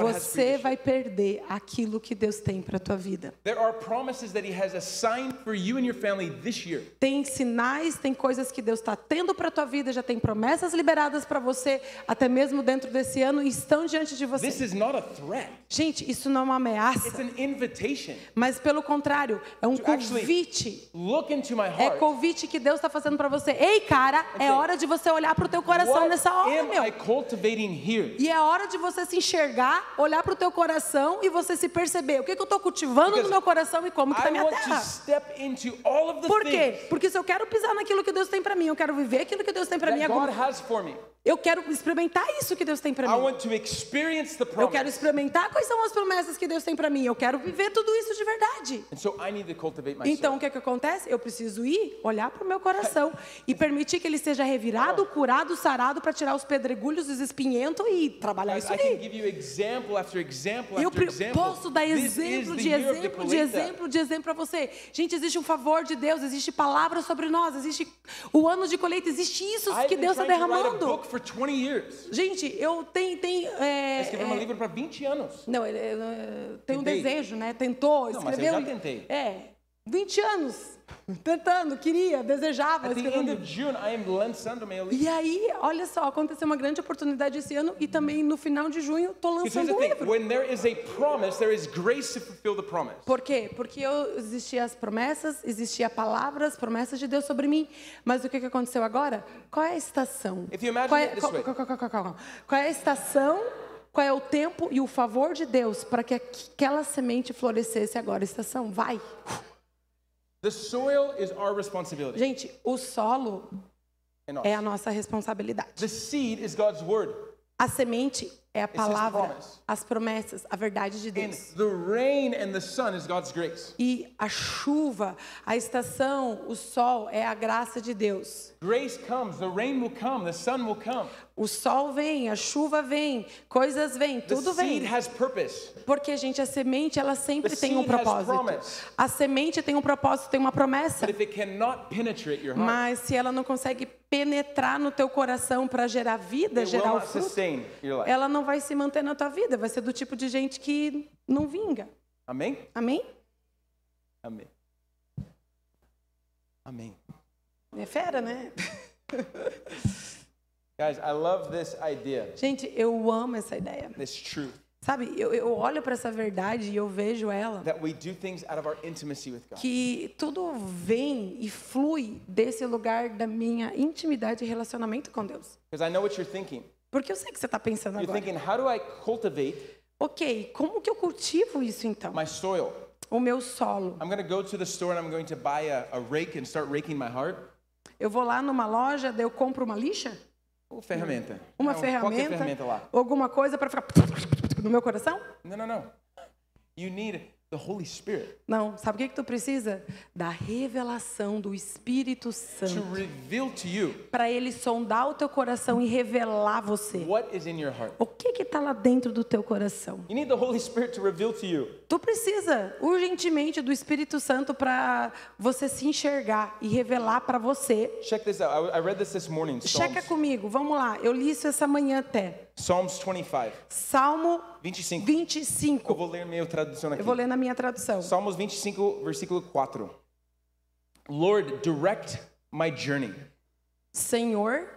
você vai perder aquilo que Deus tem para tua vida. There are promises that He has assigned for you and your family this year. Tem sinais, tem coisas que Deus está tendo para tua vida, já tem promessas liberadas para você, até mesmo dentro desse ano, e estão diante de This você. is not a threat. Gente, isso não é uma It's ameaça, an invitation. mas pelo contrário, é um convite. É convite que Deus está fazendo para você. Ei, cara, é hora de você olhar para o teu coração nessa hora, meu. E é hora de você se enxergar, olhar para o teu coração e você se perceber. O que, que eu estou cultivando no Because meu coração e como que está minha terra. Por quê? Porque se eu quero pisar naquilo que Deus tem para mim, eu quero viver aquilo que Deus tem para mim, agora, Eu quero experimentar isso que Deus tem para mim. Eu quero experimentar quais são as promessas que Deus tem para mim. Eu quero viver tudo isso de verdade. So Então, o que, é que acontece? Eu preciso ir, olhar para o meu coração e permitir que ele seja revirado, curado, sarado para tirar os pedregulhos, os espinhentos e trabalhar isso I can aí. give you example after example Eu after posso dar exemplo de exemplo, de exemplo, de exemplo para você. Gente, existe um favor de Deus, existe palavra sobre nós, existe o ano de colheita, existe isso que Deus está derramando. For 20 years. Gente, eu tenho. tenho é, Escrevi um é, livro para 20 anos. não, ele é, tem um desejo, né? Tentou, Não, mas escreveu. eu já tentei. É, 20 anos. Tentando, queria, desejava, At the escrever end livro. of June, I am lançando meu livro. E aí, olha só, aconteceu uma grande oportunidade esse ano e também no final de junho estou lançando thing, livro. when there is a promise, there is grace to fulfill the promise. Por quê? Porque eu existia as promessas, existia palavras, promessas de Deus sobre mim. Mas o que, que aconteceu agora? Qual é a estação? If you imagine Qual é, it this qual- way. qual- qual- qual- qual- qual é a estação? Qual é o tempo e o favor de Deus para que aquela semente florescesse agora? Estação, vai. The soil is our responsibility. Gente, o solo é a nossa responsabilidade. The seed is God's word. A semente é a palavra, as promessas, a verdade de Deus. the rain and the sun is God's grace. E a chuva, a estação, o sol é a graça de Deus. Grace comes, the rain will come, the sun will come. O sol vem, a chuva vem, coisas vêm, tudo vem. has purpose. Porque, gente, a semente, ela sempre The tem um propósito. A semente tem um propósito, tem uma promessa. But if it cannot penetrate your heart, Mas se ela não consegue penetrar no teu coração para gerar vida, gerar o fruto, ela não vai se manter na tua vida. Vai ser do tipo de gente que não vinga. Amém? Amém? Amém. Amém. É fera, né? Guys, I love this idea, Gente, eu amo essa ideia. this truth, Sabe, eu, eu olho para essa verdade e eu vejo ela. that we do things out of our intimacy with God. que tudo vem e flui desse lugar da minha intimidade e relacionamento com Deus. Because I know what you're thinking. Porque eu sei que você está pensando You're agora. thinking, how do I cultivate Ok, como que eu cultivo isso então? my soil? O meu solo. I'm going to go to the store and I'm going to buy a, a rake and start raking my heart. Eu vou lá numa loja, daí eu compro uma lixa, Ou ferramenta. uma Não, ferramenta, Qualquer ferramenta lá. alguma coisa para ficar no meu coração? No, no, no. You need Não, sabe o que que tu precisa? Da revelação do Espírito to Santo. reveal to you Para ele sondar o teu coração e revelar você. what is in your heart. O que que está lá dentro do teu coração? You need the Holy Spirit to reveal to you. Tu precisa urgentemente do Espírito Santo para você se enxergar e revelar para você. Check this out. I, read this this morning. Checa comigo, vamos lá. Eu li isso essa manhã até. Psalms 25, Salmo 25. Eu 25. vou ler minha tradução aqui. Eu vou ler na minha tradução. Salmos 25, versículo 4. Lord, direct my journey Senhor,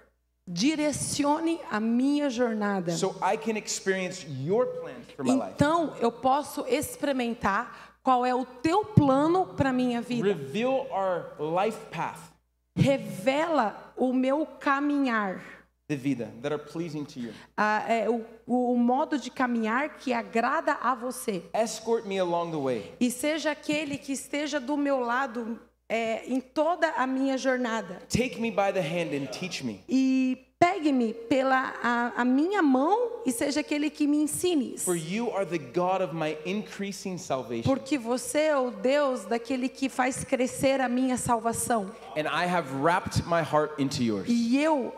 direcione a minha jornada. so I can experience your plans for my life. Então eu posso experimentar qual é o teu plano para minha vida. Reveal our life path, Revela o meu caminhar. De vida, that are pleasing to you. Ah, é, o, o modo de caminhar que agrada a você. Escort me along the way. E seja aquele que esteja do meu lado é, em toda a minha jornada. Take me by the hand and teach me. E pegue-me pela a, a minha mão e seja aquele que me ensine. For you are the God of my increasing salvation. Porque você é o Deus daquele que faz crescer a minha salvação. And I have wrapped my heart into yours. E eu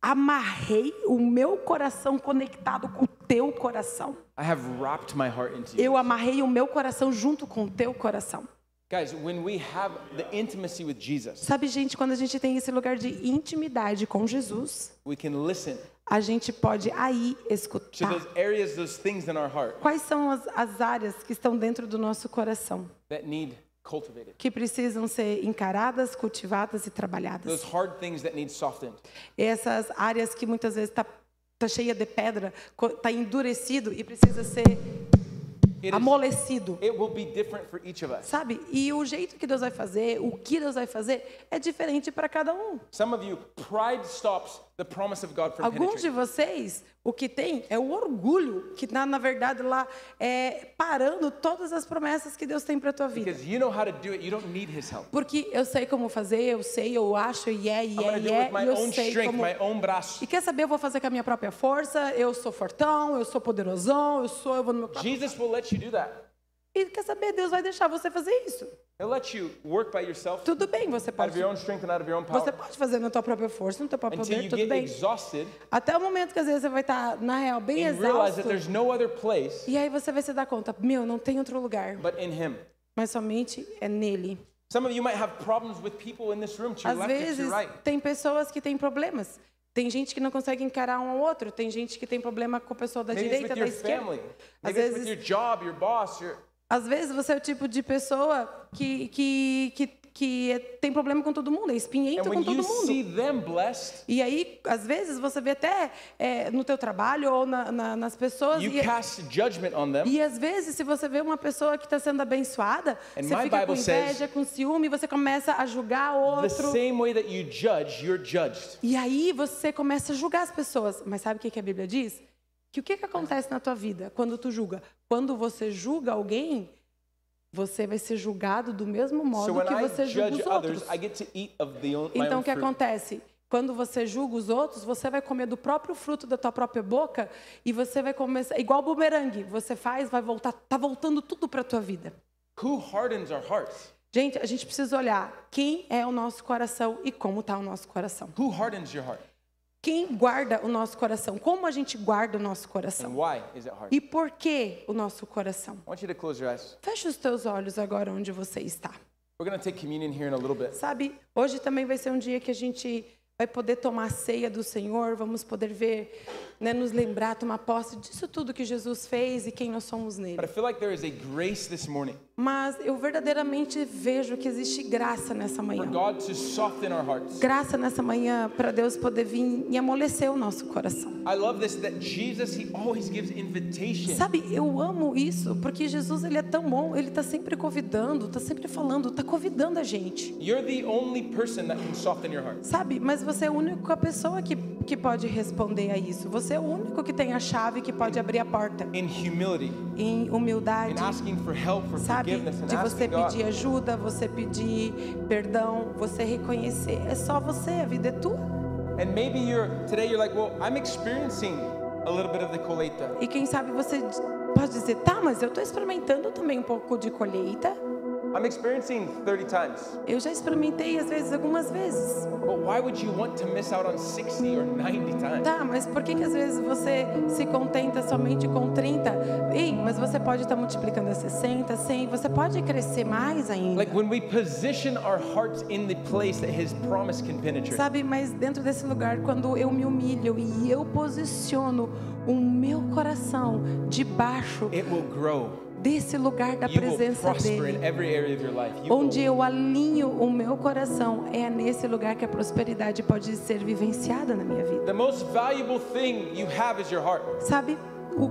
amarrei o meu coração conectado com o teu coração. I have wrapped my heart into you. Eu amarrei o meu coração junto com o teu coração. Guys, when we have the intimacy with Jesus, Sabe, gente, quando a gente tem esse lugar de intimidade com Jesus, we can listen a gente pode aí escutar. those areas, those things in our heart Quais são as, as áreas que estão dentro do nosso coração that need. Que precisam ser encaradas, cultivadas e trabalhadas? Those hard things that need softened. Essas áreas que muitas vezes está tá cheia de pedra, está endurecido e precisa ser It, is, amolecido. it will be different for each of us. Sabe? E o jeito que Deus vai fazer, o que Deus vai fazer, é diferente para cada um. Some of you, pride stops the promise of God from Alguns de vocês, o que tem é o orgulho, que na, na verdade lá é parando todas as promessas que Deus tem para a tua vida. You know how to do it, you don't need His help. Porque eu sei como fazer, eu sei, eu acho, e é, e é, e é, e eu sei strength, como... E quer saber, eu vou fazer com a minha própria força, eu sou fortão, eu sou poderosão, eu sou, eu vou no meu próprio... Jesus will let you do that. E quer saber, Deus vai deixar você fazer isso. He'll let you work by yourself Tudo bem, você pode... Você pode fazer na tua própria força, no teu próprio poder, tudo bem. Até o momento que às vezes você vai estar, na real, bem exausto. E aí você vai se dar conta, meu, não tem outro lugar, but in Him. mas somente é nele. Some of you might have problems with people in this room to your Às vezes tem pessoas que têm problemas. Tem gente que não consegue encarar um ao outro. Tem gente que tem problema com a pessoa da direita, da esquerda. Às vezes, às vezes você é o tipo de pessoa que, que, que, que é- tem problema com todo mundo, é espinhento com todo mundo. blessed, E aí, às vezes, você vê até é, no teu trabalho ou na- na- nas pessoas. E, cast judgment on them. e às vezes, se você vê uma pessoa que está sendo abençoada, And você fica com Bible says- inveja, com ciúme, você começa a julgar outro. you judge. E aí você começa a julgar as pessoas. Mas sabe o que que a Bíblia diz? Que o que, que acontece na tua vida quando tu julga? Quando você julga alguém, você vai ser julgado do mesmo modo So que I você julga os outros. own, Então o que fruit. acontece? Quando você julga os outros, você vai comer do próprio fruto da tua própria boca e você vai começar igual bumerangue. Você faz, vai voltar, tá voltando tudo para tua vida. Who hardens our hearts? Gente, a gente precisa olhar quem é o nosso coração e como está o nosso coração. Who hardens your heart? Quem guarda o nosso coração? Como a gente guarda o nosso coração? E por que o nosso coração? Feche os teus olhos agora onde você está. Sabe, hoje também vai ser um dia que a gente vai poder tomar a ceia do Senhor, vamos poder ver, né, nos lembrar, tomar posse disso tudo que Jesus fez e quem nós somos But I nele. feel like there is a grace this morning Mas eu verdadeiramente vejo que existe graça nessa manhã. Graça nessa manhã para Deus poder vir e amolecer o nosso coração. Sabe, eu amo isso, porque Jesus ele é tão bom, ele está sempre convidando, está sempre falando, está convidando a gente. Sabe, mas você é a única pessoa que, que pode responder a isso. Você é o único que tem a chave que pode abrir a porta. Em humildade, help, for sabe? De você pedir ajuda, você pedir perdão, você reconhecer. É só você, a vida é tua. And maybe you're today you're like, well, I'm experiencing a little bit of the. E quem sabe você pode dizer, tá, mas eu estou experimentando também um pouco de colheita. I'm experiencing 30 times. Eu já experimentei às vezes, algumas vezes. But why would you want to miss out on 60 or 90 times? Tá, mas por que, que às vezes você se contenta somente com 30? Ei, mas você pode estar multiplicando a 60, 100, você pode crescer mais ainda. Like when we position our hearts in the place that His promise can penetrate. Sabe, mas dentro desse lugar, quando eu me humilho e eu posiciono o meu coração debaixo It will grow. Desse lugar da presença dele, onde eu alinho o meu coração, é nesse lugar que a prosperidade pode ser vivenciada na minha vida. Sabe, o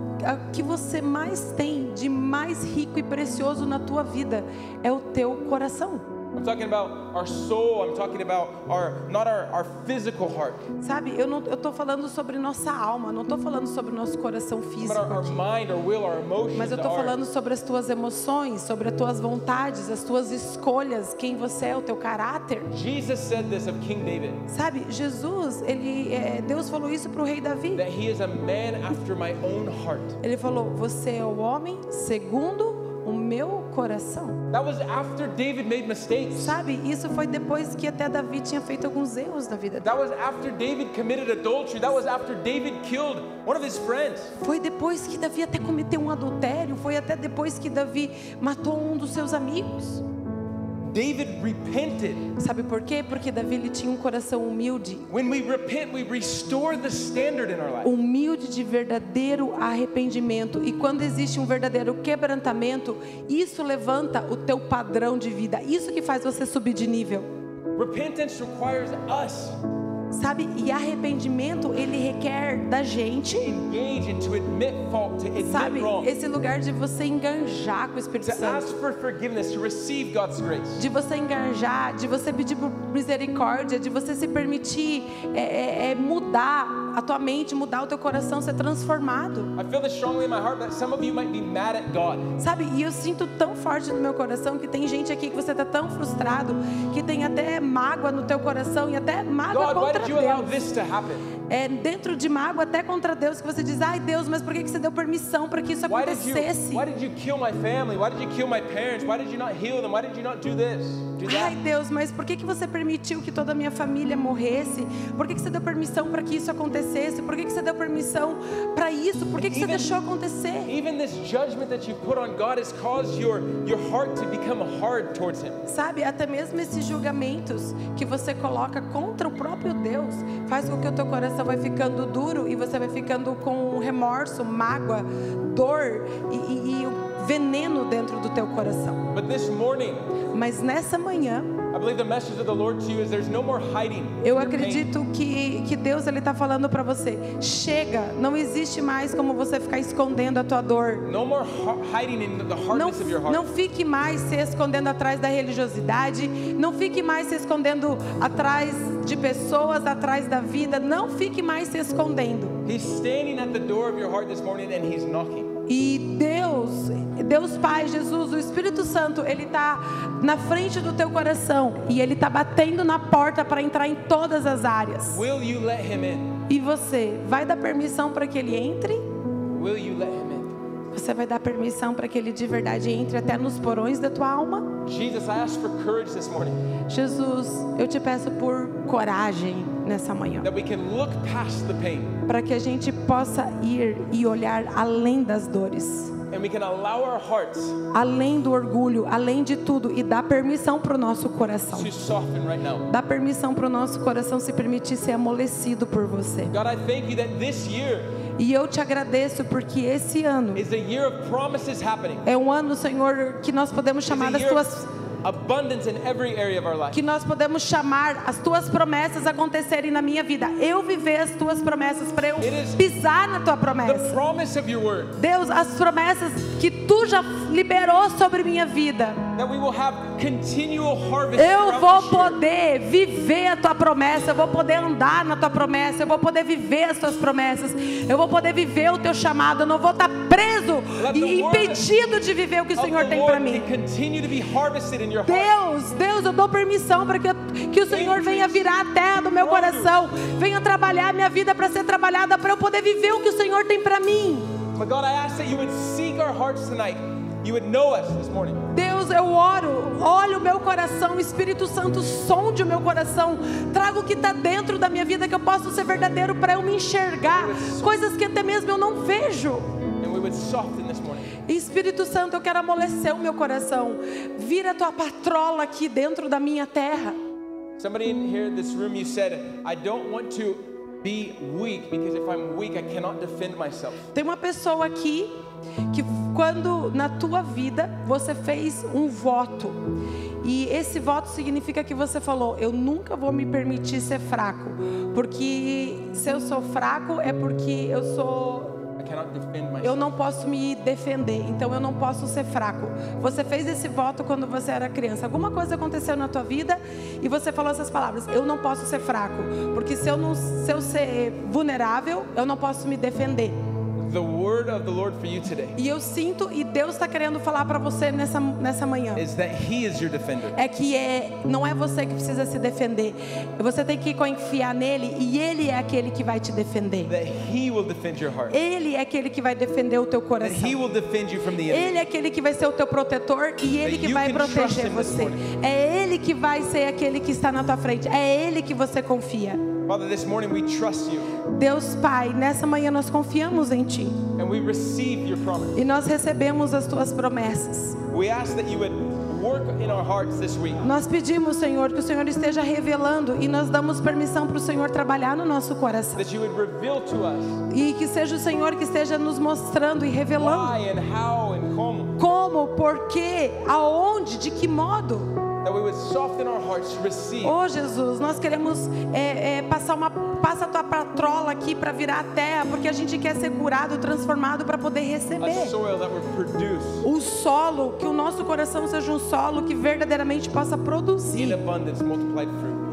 que você mais tem de mais rico e precioso na tua vida é o teu coração. I'm talking about our soul. I'm talking about our not our, our physical heart, Sabe, eu não eu tô falando sobre nossa alma, não tô falando sobre nosso coração but físico. our, our mind, our will, our emotions. Mas eu tô our- falando sobre as tuas emoções, sobre as tuas vontades, as tuas escolhas, quem você é, o teu caráter. Jesus said this of King David Sabe, Jesus, ele, é, Deus falou isso para o rei Davi. that he is a man after my own heart. Ele falou: Você é o homem segundo o meu coração. That was after David made mistakes. Sabe, isso foi depois que até Davi tinha feito alguns erros na vida dele. That was after David committed adultery. That was after David killed one of his friends. Foi depois que Davi até cometeu um adultério, foi até depois que Davi matou um dos seus amigos. David repented. Sabe por quê? Porque Davi ele tinha um coração humilde, When we repent, we restore the standard in our life. humilde de verdadeiro arrependimento. E quando existe um verdadeiro quebrantamento, isso levanta o teu padrão de vida. Isso que faz você subir de nível. Repentance requires us Sabe? E arrependimento, ele requer da gente, to engage and to admit fault, to admit sabe? Esse lugar de você enganjar com o Espírito to Santo. ask for forgiveness, to receive God's grace. de você engajar, de você pedir por misericórdia, de você se permitir é, é, é, mudar a tua mente, mudar o teu coração, ser transformado. I feel this strongly in my heart that some of you might be mad at God. Sabe? E eu sinto tão forte no meu coração que tem gente aqui que você está tão frustrado que tem até mágoa no teu coração e até mágoa God, why contra did you allow this to happen? É dentro de mágoa até contra Deus que você diz: "Ai, Deus, mas por que você deu permissão para que isso acontecesse?" why did you kill my family? Why did you kill my parents? Why did you not heal them? Why did you not do this? Do Ai? Deus, mas por que, que você permitiu que toda a minha família morresse? Por que, que você deu permissão para que isso acontecesse? Por que, que você deu permissão para isso? Por que, que você deixou acontecer? Even this judgment that you put on God has caused your, your heart to become hard towards Him. Sabe, até mesmo esses julgamentos que você coloca contra o próprio Deus faz com que o teu coração vai ficando duro e você vai ficando com remorso, mágoa, dor e, e- e veneno dentro do teu coração. Morning, Mas nessa manhã, I believe the message of the Lord to you is there's no more hiding. Eu acredito que, que Deus ele está falando para você. Chega, não existe mais como você ficar escondendo a tua dor. Não, não fique mais se escondendo atrás da religiosidade. Não fique mais se escondendo atrás de pessoas, atrás da vida. Não fique mais se escondendo. He's standing at the door of your heart this morning and He's knocking. E Deus, Deus Pai, Jesus, o Espírito Santo, ele está na frente do teu coração e ele está batendo na porta para entrar em todas as áreas. E você vai dar permissão para que ele entre? Você vai dar permissão para que ele de verdade entre até nos porões da tua alma? Jesus, I ask for courage this morning Jesus, eu te peço por coragem nessa manhã, that we can look past the pain para que a gente possa ir e olhar além das dores, and we can allow our hearts além do orgulho, além de tudo e dar permissão para o nosso coração. right. Dá permissão para o nosso coração se permitir ser amolecido por você. God, I thank you that this year E eu te agradeço porque esse ano is a year of promises happening. é um ano, Senhor, que nós podemos chamar das year tuas abundance in every area of our life. que nós podemos chamar as tuas promessas acontecerem na minha vida. Eu viver as tuas promessas para eu pisar na tua The promessa. promise of your word Deus, as promessas que tu já liberou sobre minha vida. That we will have continual harvest. Eu vou poder viver a tua promessa, eu vou poder andar na tua promessa, eu vou poder viver as tuas promessas, eu vou poder viver o teu chamado, eu não vou estar preso e impedido de viver o que o Senhor tem para mim. Deus, Deus, eu dou permissão para que, que o Senhor venha virar a terra do meu coração, venha trabalhar a minha vida para ser trabalhada, para eu poder viver o que o Senhor tem para mim. But God, I ask that you would seek our hearts tonight. You would know us this morning. Deus, eu oro, olha o meu coração, Espírito Santo, sonde o meu coração, traga o que está dentro da minha vida, que eu possa ser verdadeiro para eu me enxergar, coisas que até mesmo eu não vejo. And we would soften this morning. Espírito Santo, eu quero amolecer o meu coração, vira a tua patrola aqui dentro da minha terra. Somebody in here, this room, you said, I don't want to be weak because if I'm weak, I cannot defend myself. Tem uma pessoa aqui que quando na tua vida você fez um voto e esse voto significa que você falou: eu nunca vou me permitir ser fraco, porque se eu sou fraco é porque eu sou eu não posso me defender, então eu não posso ser fraco. Você fez esse voto quando você era criança. Alguma coisa aconteceu na tua vida e você falou essas palavras: eu não posso ser fraco, porque se eu não se eu ser vulnerável, eu não posso me defender. The word of the Lord for you today E eu sinto e Deus está querendo falar para você nessa, nessa manhã. is that He is your defender. É que é, não é você que precisa se defender. Você tem que confiar nele e ele é aquele que vai te defender. That He will defend your heart. Ele é aquele que vai defender o teu That coração. He will defend you from the enemy. Ele é aquele que vai ser o teu protetor e ele That que vai proteger você. É ele que vai ser aquele que está na tua frente. É ele que você confia. Father, this morning we trust you Deus Pai, nessa manhã nós confiamos em ti and we receive your promise. e nós recebemos as tuas promessas. We ask that you would work in our hearts this week. Nós pedimos, Senhor, que o Senhor esteja revelando e nós damos permissão para o Senhor trabalhar no nosso coração. That you would reveal to us E que seja o Senhor que esteja nos mostrando e revelando why and how and como. como, porquê, aonde, de que modo. Ô Jesus, nós queremos é, é, passar uma passa a tua patrola aqui para virar a terra, porque a gente quer ser curado, transformado para poder receber. O solo, que o nosso coração seja um solo que verdadeiramente possa produzir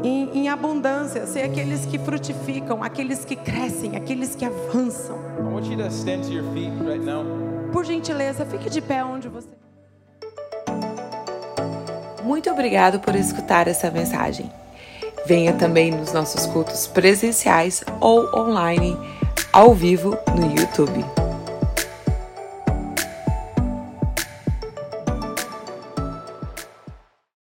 em, em abundância, ser aqueles que frutificam, aqueles que crescem, aqueles que avançam. Por gentileza, fique de pé onde você. Muito obrigado por escutar essa mensagem. Venha também nos nossos cultos presenciais ou online, ao vivo no YouTube.